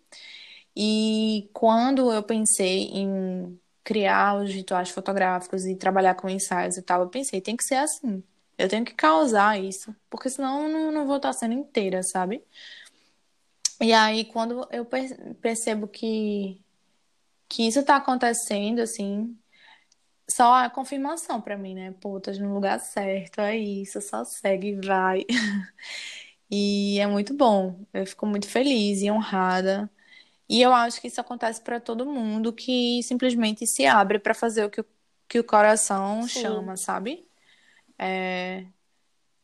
E quando eu pensei em criar os rituais fotográficos e trabalhar com ensaios e tal, eu pensei, tem que ser assim. Eu tenho que causar isso, porque senão eu não, não vou estar sendo inteira, sabe? E aí, quando eu percebo que, que isso tá acontecendo, assim, só a confirmação para mim, né? Pô, tá no lugar certo, é isso, só segue e vai. E é muito bom. Eu fico muito feliz e honrada. E eu acho que isso acontece para todo mundo que simplesmente se abre para fazer o que, o que o coração Sim. chama, sabe? É,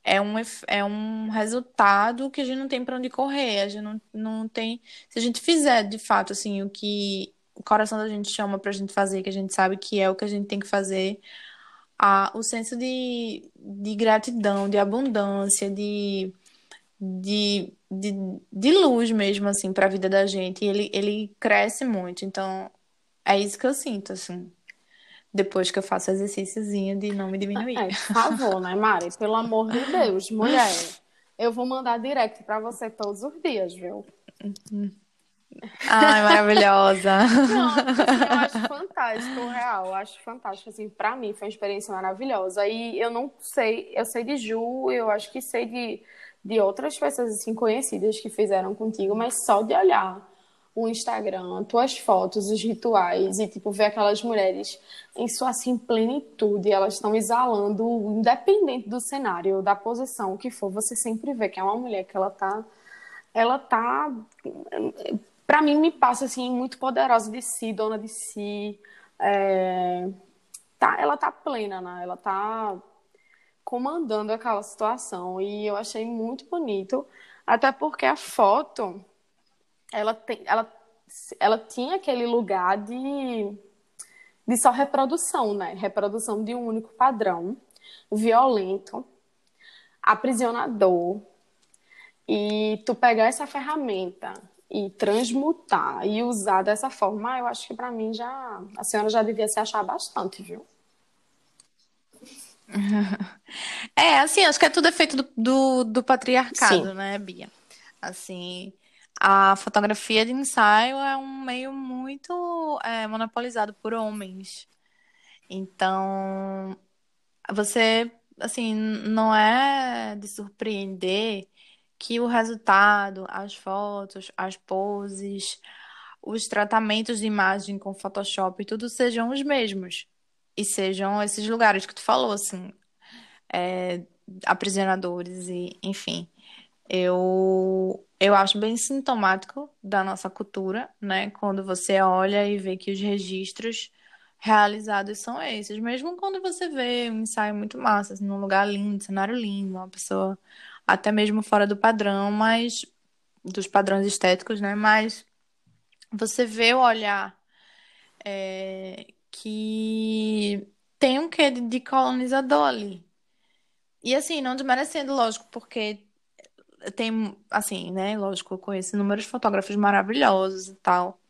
é um, é um resultado que a gente não tem para onde correr, a gente não, não tem. Se a gente fizer de fato assim o que o coração da gente chama para a gente fazer, que a gente sabe que é o que a gente tem que fazer, a, o senso de, de gratidão, de abundância, de, de, de, de luz mesmo, assim, para a vida da gente, ele, ele cresce muito. Então, é isso que eu sinto, assim. depois que eu faço exercíciozinho de não me diminuir. É, por favor, né, Mari? Pelo amor de Deus, mulher. Eu vou mandar direct para você todos os dias, viu? Ai, maravilhosa. Assim, eu acho fantástico, real. Eu acho fantástico, assim, pra mim foi uma experiência maravilhosa. E eu não sei, eu sei de Ju, eu acho que sei de, de outras pessoas, assim, conhecidas que fizeram contigo, mas só de olhar o Instagram, tuas fotos, os rituais e, tipo, ver aquelas mulheres em sua, assim, plenitude, elas estão exalando, independente do cenário, da posição, o que for, você sempre vê que é uma mulher que ela tá, ela tá, para mim, me passa, assim, muito poderosa de si, dona de si, é... tá, ela tá plena, né? Ela tá comandando aquela situação e eu achei muito bonito, até porque a foto ela, tem, ela, ela tinha aquele lugar de, de só reprodução, né? Reprodução de um único padrão, violento, aprisionador. E tu pegar essa ferramenta e transmutar e usar dessa forma, eu acho que para mim já a senhora já devia se achar bastante, viu? É, assim, acho que é tudo efeito do, do, do patriarcado, Sim. né, Bia? Assim, a fotografia de ensaio é um meio muito é, monopolizado por homens. Então, você, assim, não é de surpreender que o resultado, as fotos, as poses, os tratamentos de imagem com Photoshop, tudo sejam os mesmos. E sejam esses lugares que tu falou, assim, é, aprisionadores e, enfim. Eu eu acho bem sintomático da nossa cultura, né? Quando você olha e vê que os registros realizados são esses. Mesmo quando você vê um ensaio muito massa, assim, num lugar lindo, cenário lindo, uma pessoa até mesmo fora do padrão, mas dos padrões estéticos, né? Mas você vê o olhar é, que tem um quê de colonizador ali. E assim, não desmerecendo, lógico, porque tem, assim, né? Lógico, eu conheço inúmeros fotógrafos maravilhosos e tal.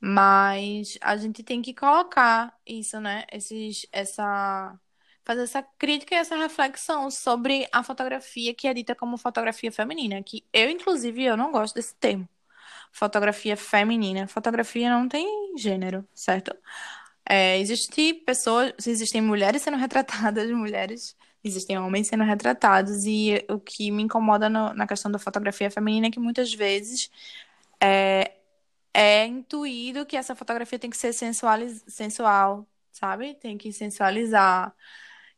Mas a gente tem que colocar isso, né? Esses, essa, fazer essa crítica e essa reflexão sobre a fotografia que é dita como fotografia feminina. Que eu, inclusive, eu não gosto desse termo. Fotografia feminina. Fotografia não tem gênero, certo? É, existem pessoas, existem mulheres sendo retratadas, mulheres existem homens sendo retratados e o que me incomoda no, na questão da fotografia feminina é que muitas vezes é, é intuído que essa fotografia tem que ser sensual, sabe? Tem que sensualizar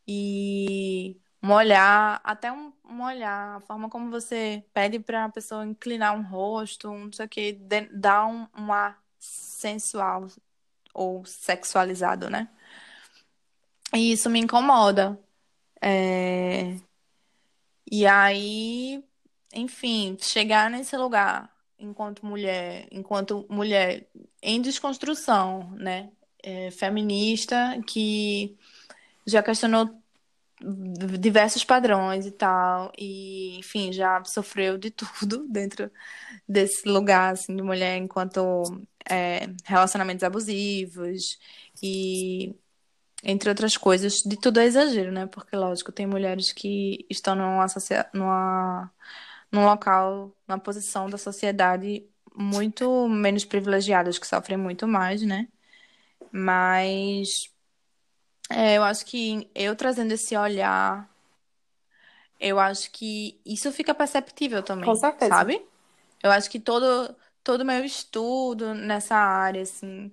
e molhar, até um, um olhar, a forma como você pede para a pessoa inclinar um rosto, não sei o que, dá um, um ar sensual ou sexualizado, né? E isso me incomoda, é... E aí, enfim, chegar nesse lugar enquanto mulher, enquanto mulher em desconstrução, né? É, feminista, que já questionou diversos padrões e tal, e enfim, já sofreu de tudo dentro desse lugar assim, de mulher enquanto é, relacionamentos abusivos e entre outras coisas, de tudo é exagero, né? Porque, lógico, tem mulheres que estão numa, numa, num local, numa posição da sociedade muito menos privilegiadas, que sofrem muito mais, né? Mas é, eu acho que eu trazendo esse olhar, eu acho que isso fica perceptível também, Com certeza. sabe? Eu acho que todo todo meu estudo nessa área, assim,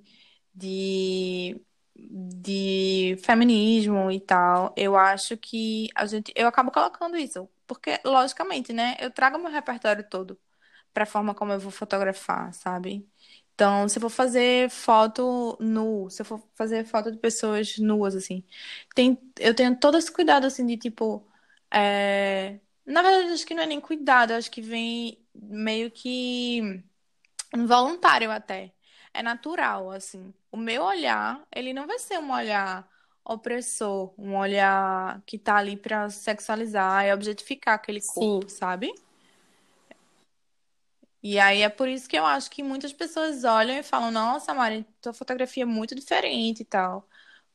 de de feminismo e tal, eu acho que a gente, eu acabo colocando isso, porque logicamente, né, eu trago meu repertório todo para a forma como eu vou fotografar, sabe? Então, se eu for fazer foto nu, se eu for fazer foto de pessoas nuas, assim, tem, eu tenho todo esse cuidado, assim, de tipo. É... Na verdade, acho que não é nem cuidado, acho que vem meio que involuntário até é natural, assim. O meu olhar, ele não vai ser um olhar opressor, um olhar que tá ali pra sexualizar e objetificar aquele corpo, Sim. sabe? E aí é por isso que eu acho que muitas pessoas olham e falam: Nossa, Mari, tua fotografia é muito diferente e tal.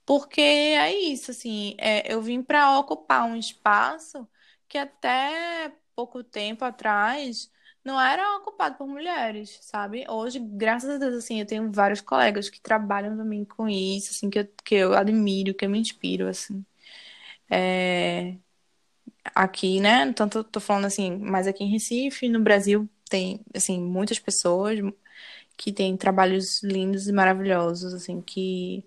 Porque é isso, assim, é, eu vim para ocupar um espaço que até pouco tempo atrás não era ocupado por mulheres, sabe? Hoje, graças a Deus, assim, eu tenho vários colegas que trabalham também com isso, assim, que eu, que eu admiro, que eu me inspiro, assim. É... Aqui, né? Tanto tô falando assim, mas aqui em Recife, no Brasil, tem, assim, muitas pessoas que têm trabalhos lindos e maravilhosos, assim, que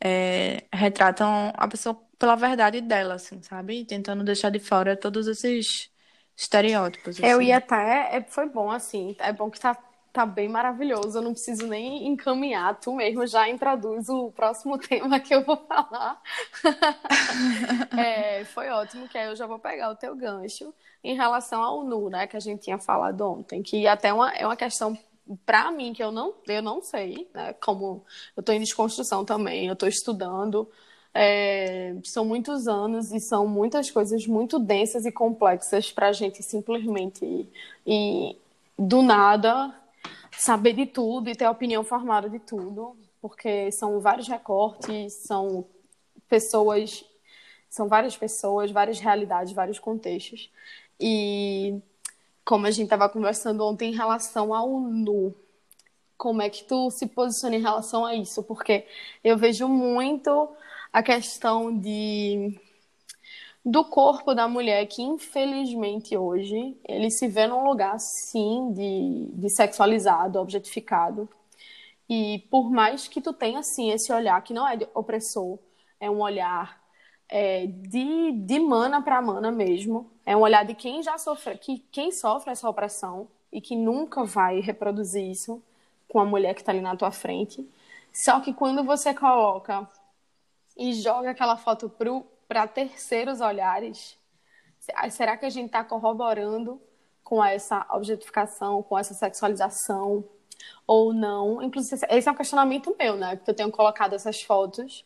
é, retratam a pessoa pela verdade dela, assim, sabe? Tentando deixar de fora todos esses estereótipos. Eu assim. ia até. É, foi bom, assim. É bom que tá, tá bem maravilhoso. Eu não preciso nem encaminhar. Tu mesmo já introduz o próximo tema que eu vou falar. é, foi ótimo, que aí eu já vou pegar o teu gancho em relação ao nu, né? Que a gente tinha falado ontem. Que até uma, é uma questão para mim que eu não eu não sei né como eu estou em desconstrução também eu estou estudando é, são muitos anos e são muitas coisas muito densas e complexas para a gente simplesmente e do nada saber de tudo e ter opinião formada de tudo porque são vários recortes são pessoas são várias pessoas várias realidades vários contextos e como a gente estava conversando ontem em relação ao nu. Como é que tu se posiciona em relação a isso? Porque eu vejo muito a questão de do corpo da mulher que infelizmente hoje ele se vê num lugar sim de, de sexualizado, objetificado. E por mais que tu tenha assim esse olhar que não é opressor, é um olhar é, de, de mana para mana mesmo. É um olhar de quem já sofre, que quem sofre essa opressão e que nunca vai reproduzir isso com a mulher que está ali na tua frente. Só que quando você coloca e joga aquela foto para terceiros olhares, será que a gente está corroborando com essa objetificação, com essa sexualização ou não? Inclusive, esse é um questionamento meu, né? Porque eu tenho colocado essas fotos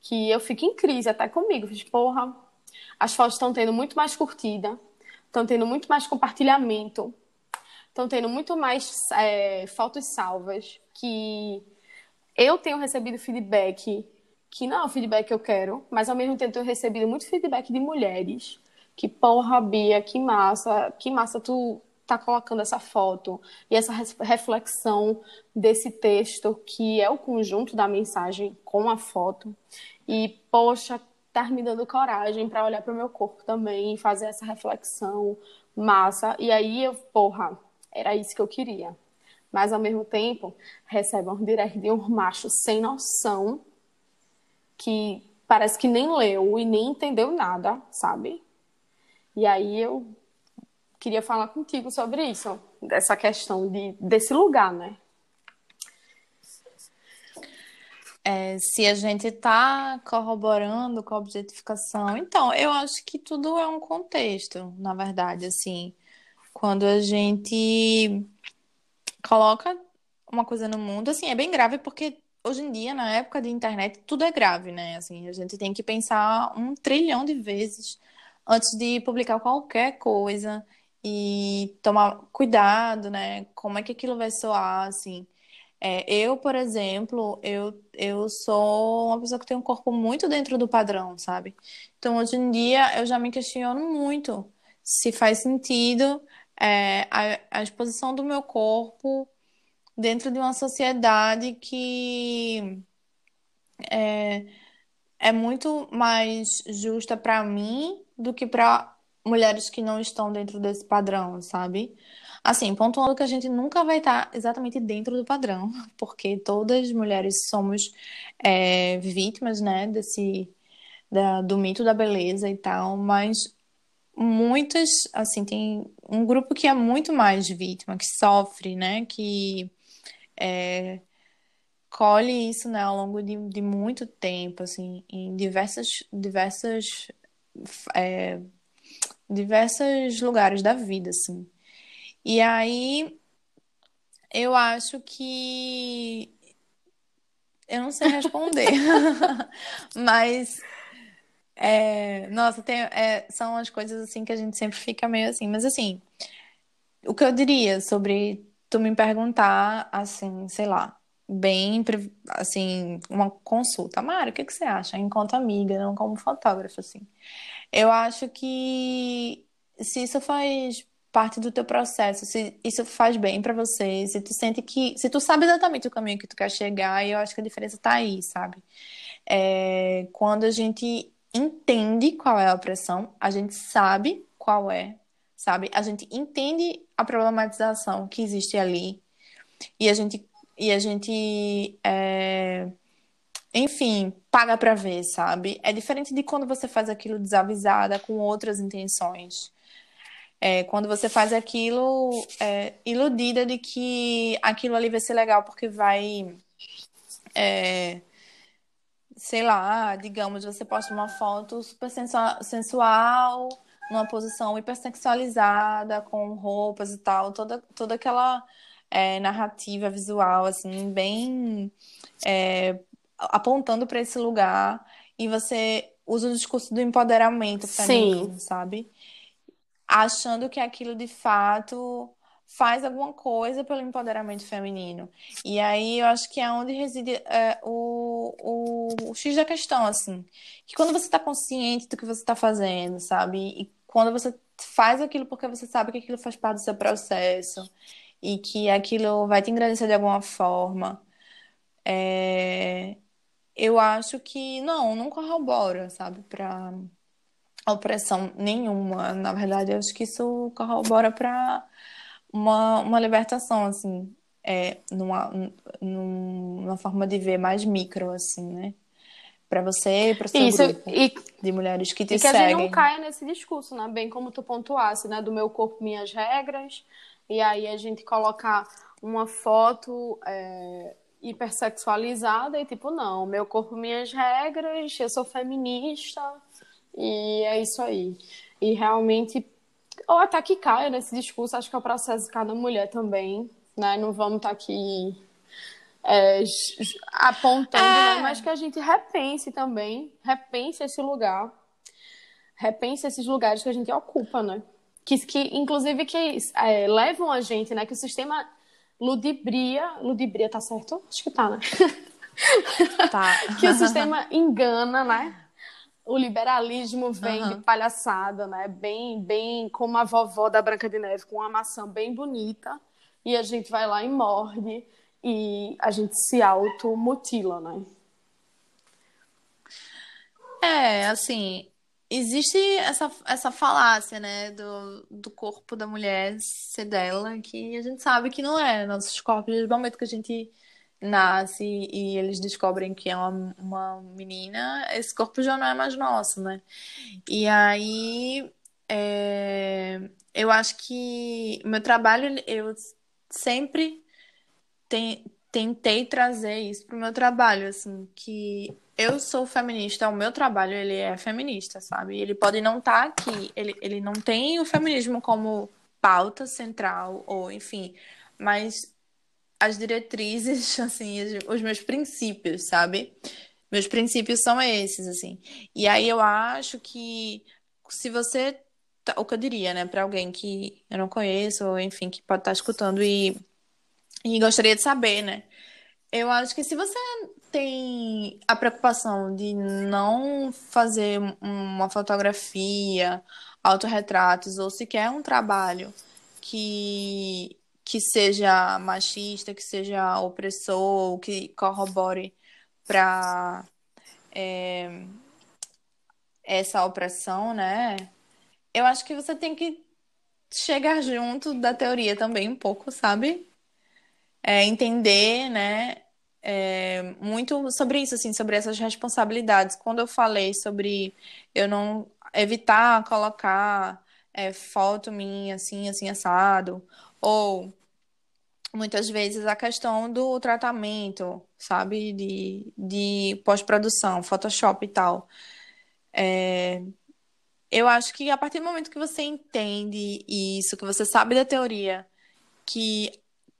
que eu fico em crise até comigo. Fiz, porra, as fotos estão tendo muito mais curtida, estão tendo muito mais compartilhamento, estão tendo muito mais é, fotos salvas, que eu tenho recebido feedback que não é o feedback que eu quero, mas ao mesmo tempo tenho recebido muito feedback de mulheres que, porra, Bia, que massa, que massa tu tá colocando essa foto e essa reflexão desse texto que é o conjunto da mensagem com a foto. E, poxa, tá me dando coragem para olhar para o meu corpo também e fazer essa reflexão massa. E aí eu, porra, era isso que eu queria. Mas ao mesmo tempo, recebe um direct de um macho sem noção que parece que nem leu e nem entendeu nada, sabe? E aí eu queria falar contigo sobre isso, dessa questão de, desse lugar, né? É, se a gente está corroborando com a objetificação, então eu acho que tudo é um contexto, na verdade, assim, quando a gente coloca uma coisa no mundo, assim, é bem grave porque hoje em dia, na época de internet, tudo é grave, né? Assim, a gente tem que pensar um trilhão de vezes antes de publicar qualquer coisa e tomar cuidado, né? Como é que aquilo vai soar, assim. É, eu, por exemplo, eu, eu sou uma pessoa que tem um corpo muito dentro do padrão, sabe? Então, hoje em dia, eu já me questiono muito se faz sentido é, a, a exposição do meu corpo dentro de uma sociedade que é, é muito mais justa para mim do que para mulheres que não estão dentro desse padrão, sabe? Assim, pontuando que a gente nunca vai estar exatamente dentro do padrão, porque todas as mulheres somos é, vítimas, né, desse, da, do mito da beleza e tal, mas muitas, assim, tem um grupo que é muito mais vítima, que sofre, né, que é, colhe isso, né, ao longo de, de muito tempo, assim, em diversas, diversas, é, diversos lugares da vida, assim. E aí eu acho que eu não sei responder, mas é, nossa, tem, é, são as coisas assim que a gente sempre fica meio assim, mas assim, o que eu diria sobre tu me perguntar assim, sei lá, bem, assim, uma consulta. Mari, o que, que você acha? Enquanto amiga, não como fotógrafa, assim. Eu acho que se isso faz parte do teu processo, se isso faz bem para você, se tu sente que, se tu sabe exatamente o caminho que tu quer chegar, eu acho que a diferença tá aí, sabe? É, quando a gente entende qual é a opressão, a gente sabe qual é, sabe? A gente entende a problematização que existe ali e a gente e a gente é, enfim, paga para ver, sabe? É diferente de quando você faz aquilo desavisada com outras intenções. É, quando você faz aquilo é, iludida de que aquilo ali vai ser legal porque vai é, sei lá, digamos, você posta uma foto super sensual, numa posição hipersexualizada, com roupas e tal, toda, toda aquela é, narrativa visual, assim, bem é, apontando para esse lugar, e você usa o discurso do empoderamento feminino, Sim. sabe? Achando que aquilo de fato faz alguma coisa pelo empoderamento feminino. E aí eu acho que é onde reside é, o, o, o X da questão, assim. Que quando você está consciente do que você está fazendo, sabe? E quando você faz aquilo porque você sabe que aquilo faz parte do seu processo e que aquilo vai te engrandecer de alguma forma, é... eu acho que não, não corrobora, sabe? Para opressão nenhuma. Na verdade, eu acho que isso corrobora para uma, uma libertação, assim, é, numa, numa forma de ver mais micro, assim, né? Para você e para o seu Isso, grupo e, de mulheres que te e que seguem. que a gente não caia nesse discurso, né? Bem como tu pontuasse, né? Do meu corpo, minhas regras. E aí a gente colocar uma foto é, hipersexualizada e tipo, não, meu corpo, minhas regras, eu sou feminista e é isso aí. E realmente ou até que caia nesse discurso, acho que é o processo de cada mulher também, né? Não vamos estar tá aqui é, apontando, é. né? mas que a gente repense também, repense esse lugar, repense esses lugares que a gente ocupa, né? Que, que inclusive, que é, levam a gente, né? Que o sistema ludibria, ludibria tá certo? Acho que tá, né? Tá. que o sistema engana, né? o liberalismo vem uhum. de palhaçada, né? Bem, bem como a vovó da Branca de Neve, com uma maçã bem bonita, e a gente vai lá e morde e a gente se automutila, né? É, assim, existe essa, essa falácia, né, do, do corpo da mulher ser dela, que a gente sabe que não é. Nossos corpos, desde o momento que a gente nasce e eles descobrem que é uma, uma menina, esse corpo já não é mais nosso, né? E aí é, eu acho que meu trabalho, eu sempre tem, tentei trazer isso pro meu trabalho, assim, que eu sou feminista, o meu trabalho ele é feminista, sabe? Ele pode não estar tá aqui, ele, ele não tem o feminismo como pauta central, ou enfim, mas as diretrizes, assim, os meus princípios, sabe? Meus princípios são esses, assim. E aí eu acho que se você. Tá, o que eu diria, né, para alguém que eu não conheço, ou enfim, que pode estar escutando e, e gostaria de saber, né? Eu acho que se você tem a preocupação de não fazer uma fotografia, autorretratos, ou sequer um trabalho que que seja machista, que seja opressor, que corrobore para é, essa opressão, né? Eu acho que você tem que chegar junto da teoria também um pouco, sabe? É, entender, né? É, muito sobre isso, assim, sobre essas responsabilidades. Quando eu falei sobre eu não evitar colocar é, foto minha assim, assim, assado, ou muitas vezes a questão do tratamento, sabe, de, de pós-produção, Photoshop e tal. É, eu acho que a partir do momento que você entende isso, que você sabe da teoria, que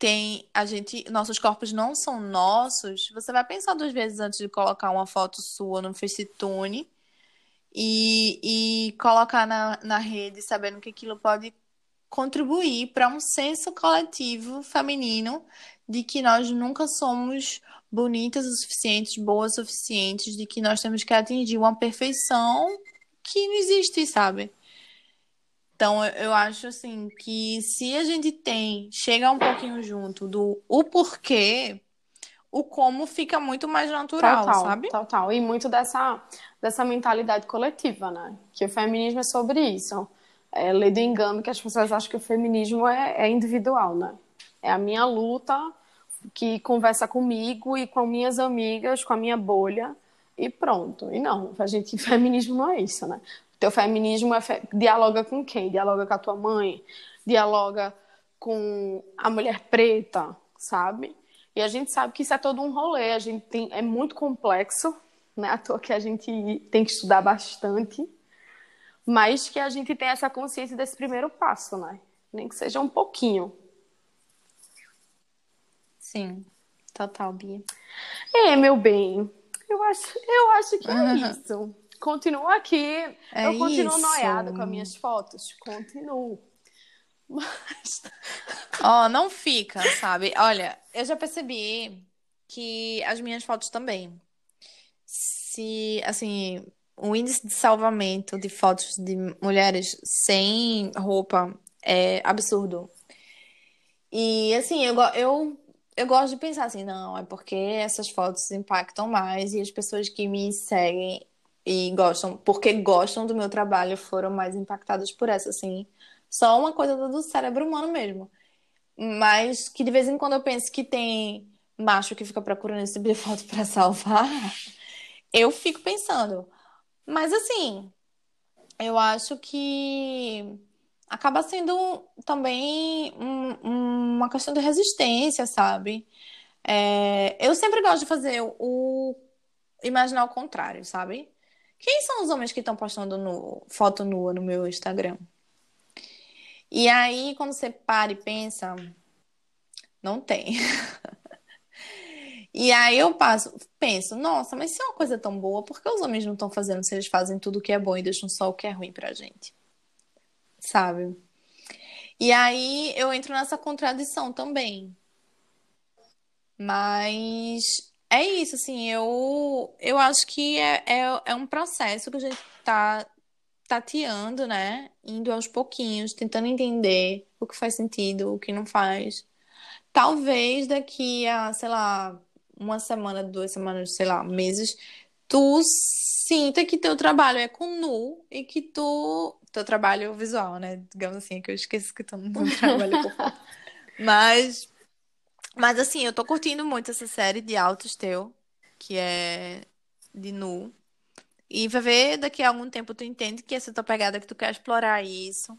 tem a gente, nossos corpos não são nossos, você vai pensar duas vezes antes de colocar uma foto sua no Facetune e, e colocar na, na rede, sabendo que aquilo pode contribuir para um senso coletivo feminino de que nós nunca somos bonitas o suficiente, boas o suficientes, de que nós temos que atingir uma perfeição que não existe, sabe? Então, eu acho assim que se a gente tem, chega um pouquinho junto do o porquê, o como fica muito mais natural, total, sabe? Total. E muito dessa, dessa mentalidade coletiva, né? Que o feminismo é sobre isso. É lei do engano que as pessoas acham que o feminismo é, é individual, né? É a minha luta que conversa comigo e com minhas amigas, com a minha bolha e pronto. E não, a gente, feminismo não é isso, né? Teu feminismo é fe... dialoga com quem? Dialoga com a tua mãe, dialoga com a mulher preta, sabe? E a gente sabe que isso é todo um rolê, a gente tem, é muito complexo, né? À toa que a gente tem que estudar bastante, mas que a gente tem essa consciência desse primeiro passo, né? Nem que seja um pouquinho. Sim, total, Bia. É, meu bem, eu acho, eu acho que é isso. Continuo aqui, é eu continuo noiada com as minhas fotos, continuo. Mas. Ó, oh, não fica, sabe? Olha, eu já percebi que as minhas fotos também. Se, assim, o índice de salvamento de fotos de mulheres sem roupa é absurdo. E, assim, eu, eu, eu gosto de pensar assim, não, é porque essas fotos impactam mais e as pessoas que me seguem e gostam, porque gostam do meu trabalho, foram mais impactadas por essa, assim. Só uma coisa do cérebro humano mesmo. Mas que de vez em quando eu penso que tem macho que fica procurando esse tipo de foto para salvar, eu fico pensando. Mas assim, eu acho que acaba sendo também um, uma questão de resistência, sabe? É, eu sempre gosto de fazer o imaginar o contrário, sabe? Quem são os homens que estão postando foto nua no meu Instagram? E aí, quando você para e pensa, não tem. e aí eu passo, penso, nossa, mas se é uma coisa tão boa, por que os homens não estão fazendo se eles fazem tudo o que é bom e deixam só o que é ruim pra gente? Sabe? E aí eu entro nessa contradição também. Mas é isso, assim, eu, eu acho que é, é, é um processo que a gente tá tateando, né? Indo aos pouquinhos, tentando entender o que faz sentido, o que não faz. Talvez daqui a, sei lá, uma semana, duas semanas, sei lá, meses, tu sinta que teu trabalho é com nu e que tu. Teu trabalho visual, né? Digamos assim, que eu esqueço que tu não trabalha com. Mas. Mas assim, eu tô curtindo muito essa série de autos teu, que é de nu. E vai ver, daqui a algum tempo tu entende que essa tua pegada que tu quer explorar isso.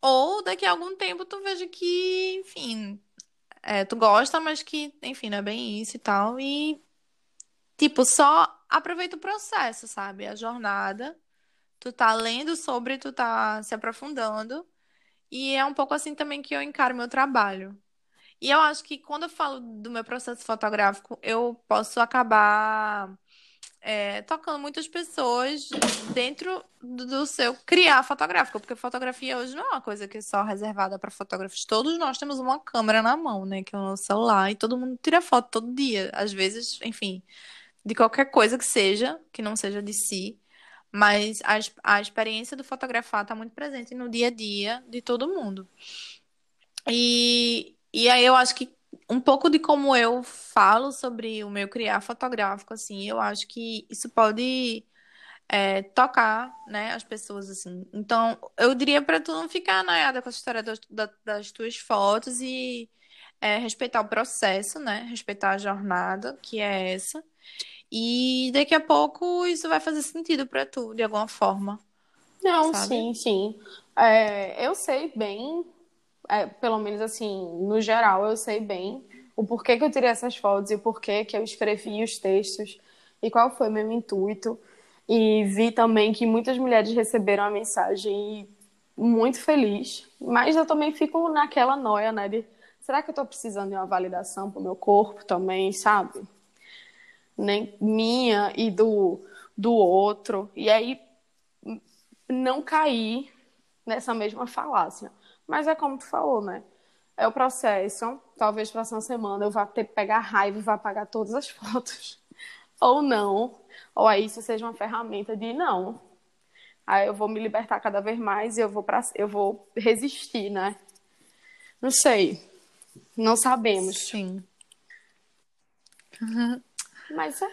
Ou daqui a algum tempo tu veja que, enfim, é, tu gosta, mas que, enfim, não é bem isso e tal. E, tipo, só aproveita o processo, sabe? A jornada. Tu tá lendo sobre, tu tá se aprofundando. E é um pouco assim também que eu encaro meu trabalho. E eu acho que quando eu falo do meu processo fotográfico, eu posso acabar é, tocando muitas pessoas dentro do seu criar fotográfico, porque fotografia hoje não é uma coisa que é só reservada para fotógrafos. Todos nós temos uma câmera na mão, né, que é o nosso celular, e todo mundo tira foto todo dia. Às vezes, enfim, de qualquer coisa que seja, que não seja de si. Mas a, a experiência do fotografar está muito presente no dia a dia de todo mundo. E, e aí eu acho que um pouco de como eu falo sobre o meu criar fotográfico, assim, eu acho que isso pode é, tocar, né, as pessoas, assim. Então, eu diria para tu não ficar anaiada com a história das, das tuas fotos e é, respeitar o processo, né, respeitar a jornada, que é essa. E daqui a pouco isso vai fazer sentido para tu, de alguma forma. Não, sabe? sim, sim. É, eu sei bem é, pelo menos assim, no geral, eu sei bem o porquê que eu tirei essas fotos e o porquê que eu escrevi os textos e qual foi meu intuito. E vi também que muitas mulheres receberam a mensagem muito feliz, mas eu também fico naquela noia, né, de será que eu tô precisando de uma validação pro meu corpo também, sabe? Nem minha e do do outro. E aí não cair nessa mesma falácia Mas é como tu falou, né? É o processo. Talvez próxima semana eu vá ter que pegar raiva e vá apagar todas as fotos. Ou não. Ou aí isso seja uma ferramenta de não. Aí eu vou me libertar cada vez mais e eu vou, pra, eu vou resistir, né? Não sei. Não sabemos. Sim. Mas é,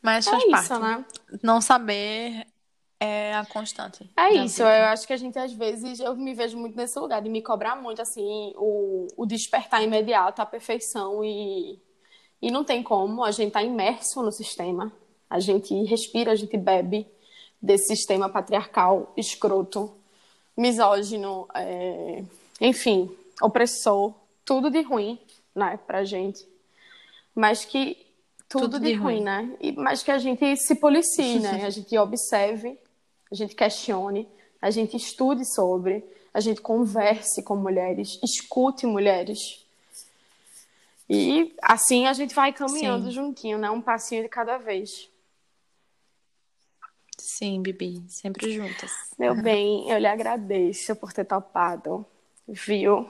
Mas é faz isso, parte. né? Não saber é a constante. É isso, vida. eu acho que a gente às vezes eu me vejo muito nesse lugar de me cobrar muito assim o, o despertar imediato, a perfeição e, e não tem como, a gente tá imerso no sistema, a gente respira, a gente bebe desse sistema patriarcal, escroto, misógino, é, enfim, opressor, tudo de ruim, né, pra gente. Mas que tudo, Tudo de, de ruim, ruim. né? E, mas que a gente se policie, né? A gente observe, a gente questione, a gente estude sobre, a gente converse com mulheres, escute mulheres. E assim a gente vai caminhando Sim. juntinho, né? Um passinho de cada vez. Sim, Bibi, sempre juntas. Meu bem, eu lhe agradeço por ter topado, viu?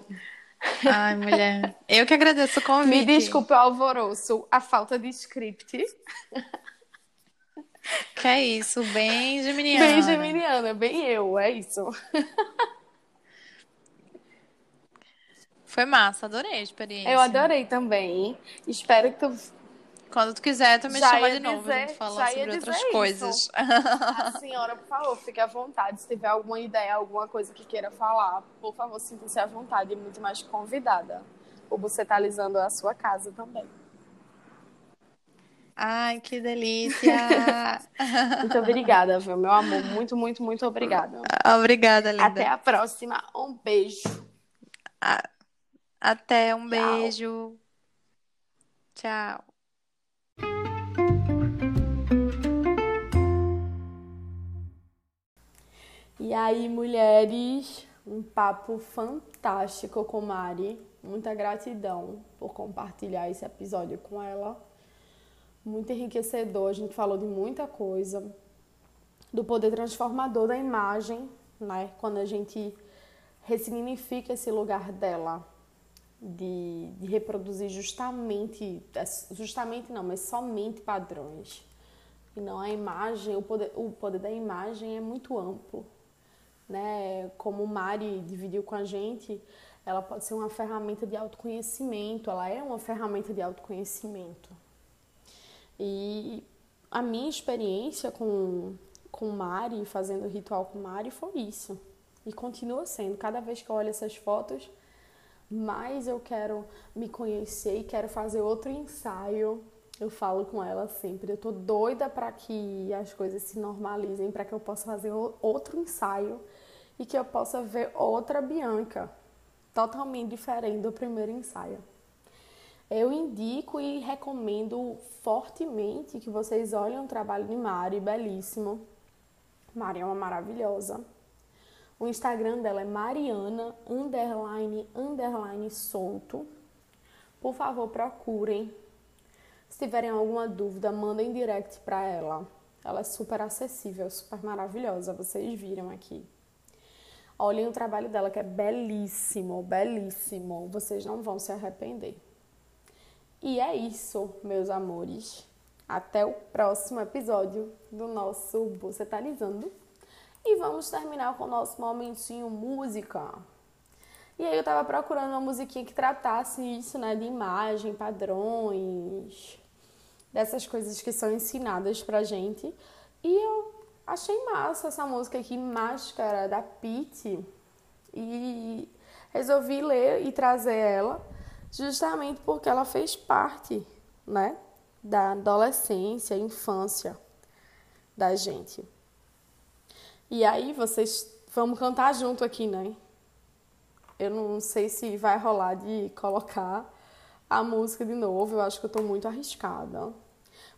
Ai, mulher. Eu que agradeço o convite. Me desculpe o alvoroço, a falta de script. Que é isso, bem geminiana. Bem geminiana, bem eu, é isso. Foi massa, adorei a experiência. Eu adorei também. Espero que tu Quando tu quiser, tu me Já chama de novo, dizer- a gente fala sobre outras isso. coisas. A senhora, por favor, fique à vontade. Se tiver alguma ideia, alguma coisa que queira falar, por favor, sinta-se à vontade. Muito mais convidada. O Bucetalizando a sua casa também. Ai, que delícia! Muito obrigada, viu, meu amor? Muito, muito, muito obrigada. Obrigada, linda. Até a próxima. Um beijo. Até um Tchau. beijo. Tchau. E aí, mulheres, um papo fantástico com Mari. Muita gratidão por compartilhar esse episódio com ela. Muito enriquecedor, a gente falou de muita coisa. Do poder transformador da imagem, né? Quando a gente ressignifica esse lugar dela de, de reproduzir justamente, justamente não, mas somente padrões. E não a imagem, o poder, o poder da imagem é muito amplo né? Como Mari dividiu com a gente, ela pode ser uma ferramenta de autoconhecimento, ela é uma ferramenta de autoconhecimento. E a minha experiência com, com Mari, fazendo ritual com Mari, foi isso. E continua sendo. Cada vez que eu olho essas fotos, mais eu quero me conhecer e quero fazer outro ensaio. Eu falo com ela sempre. Eu tô doida para que as coisas se normalizem, para que eu possa fazer outro ensaio e que eu possa ver outra Bianca, totalmente diferente do primeiro ensaio. Eu indico e recomendo fortemente que vocês olhem o trabalho de Mari, belíssimo. Mari é uma maravilhosa. O Instagram dela é Mariana underline underline solto. Por favor, procurem. Se tiverem alguma dúvida, mandem direct para ela. Ela é super acessível, super maravilhosa. Vocês viram aqui. Olhem o trabalho dela, que é belíssimo, belíssimo. Vocês não vão se arrepender. E é isso, meus amores. Até o próximo episódio do nosso Bucetalizando. E vamos terminar com o nosso momentinho música. E aí eu tava procurando uma musiquinha que tratasse isso, né, de imagem, padrões, dessas coisas que são ensinadas pra gente. E eu achei massa essa música aqui, Máscara, da Pitty. E resolvi ler e trazer ela justamente porque ela fez parte, né, da adolescência, infância da gente. E aí vocês vamos cantar junto aqui, né? Eu não sei se vai rolar de colocar a música de novo, eu acho que eu tô muito arriscada.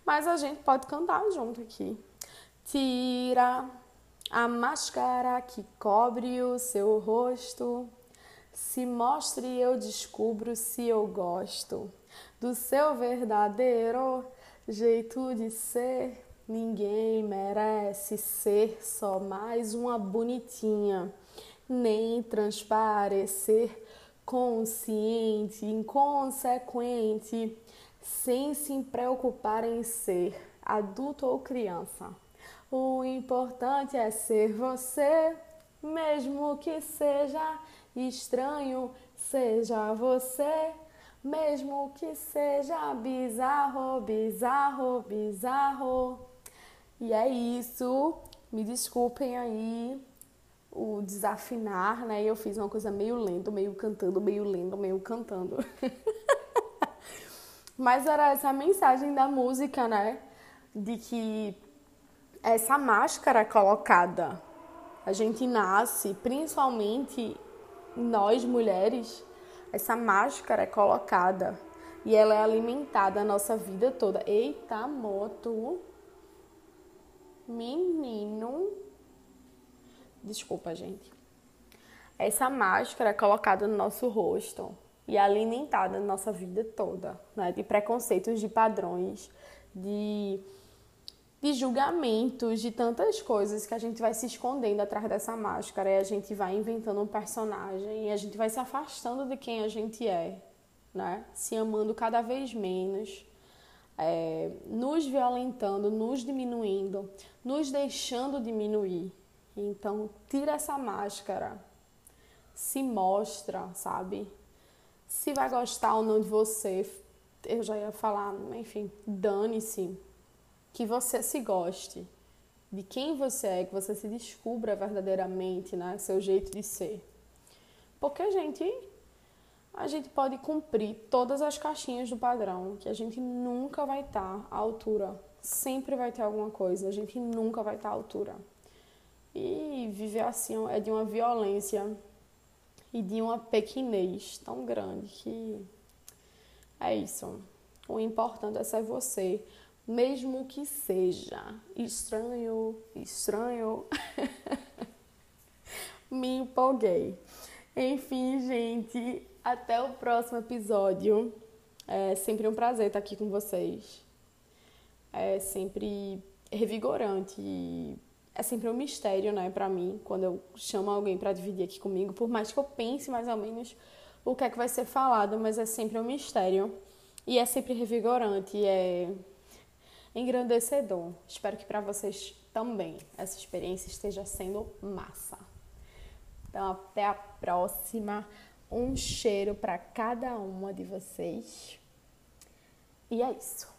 Mas a gente pode cantar junto aqui. Tira a máscara que cobre o seu rosto. Se mostre e eu descubro se eu gosto do seu verdadeiro jeito de ser. Ninguém merece ser só mais uma bonitinha nem transparecer consciente, inconsequente, sem se preocupar em ser adulto ou criança. O importante é ser você, mesmo que seja estranho, seja você, mesmo que seja bizarro, bizarro, bizarro. E é isso. Me desculpem aí o desafinar, né? Eu fiz uma coisa meio lento, meio cantando, meio lento, meio cantando. Mas era essa mensagem da música, né? De que essa máscara colocada, a gente nasce, principalmente nós mulheres, essa máscara é colocada e ela é alimentada a nossa vida toda. Eita, moto! Menino! Desculpa, gente. Essa máscara é colocada no nosso rosto e alimentada na nossa vida toda, né? De preconceitos, de padrões, de, de julgamentos, de tantas coisas que a gente vai se escondendo atrás dessa máscara e a gente vai inventando um personagem e a gente vai se afastando de quem a gente é, né? Se amando cada vez menos. É, nos violentando, nos diminuindo, nos deixando diminuir. Então, tira essa máscara, se mostra, sabe? Se vai gostar ou não de você, eu já ia falar, enfim, dane-se. Que você se goste de quem você é, que você se descubra verdadeiramente, né? Seu jeito de ser. Porque a gente a gente pode cumprir todas as caixinhas do padrão, que a gente nunca vai estar à altura. Sempre vai ter alguma coisa, a gente nunca vai estar à altura. E viver assim é de uma violência e de uma pequenez tão grande que é isso. O importante é ser você, mesmo que seja estranho, estranho. Me empolguei. Enfim, gente, até o próximo episódio. É sempre um prazer estar aqui com vocês. É sempre revigorante é sempre um mistério, né, para mim, quando eu chamo alguém para dividir aqui comigo, por mais que eu pense mais ou menos o que é que vai ser falado, mas é sempre um mistério e é sempre revigorante, e é engrandecedor. Espero que para vocês também essa experiência esteja sendo massa. Então, até a próxima. Um cheiro para cada uma de vocês. E é isso.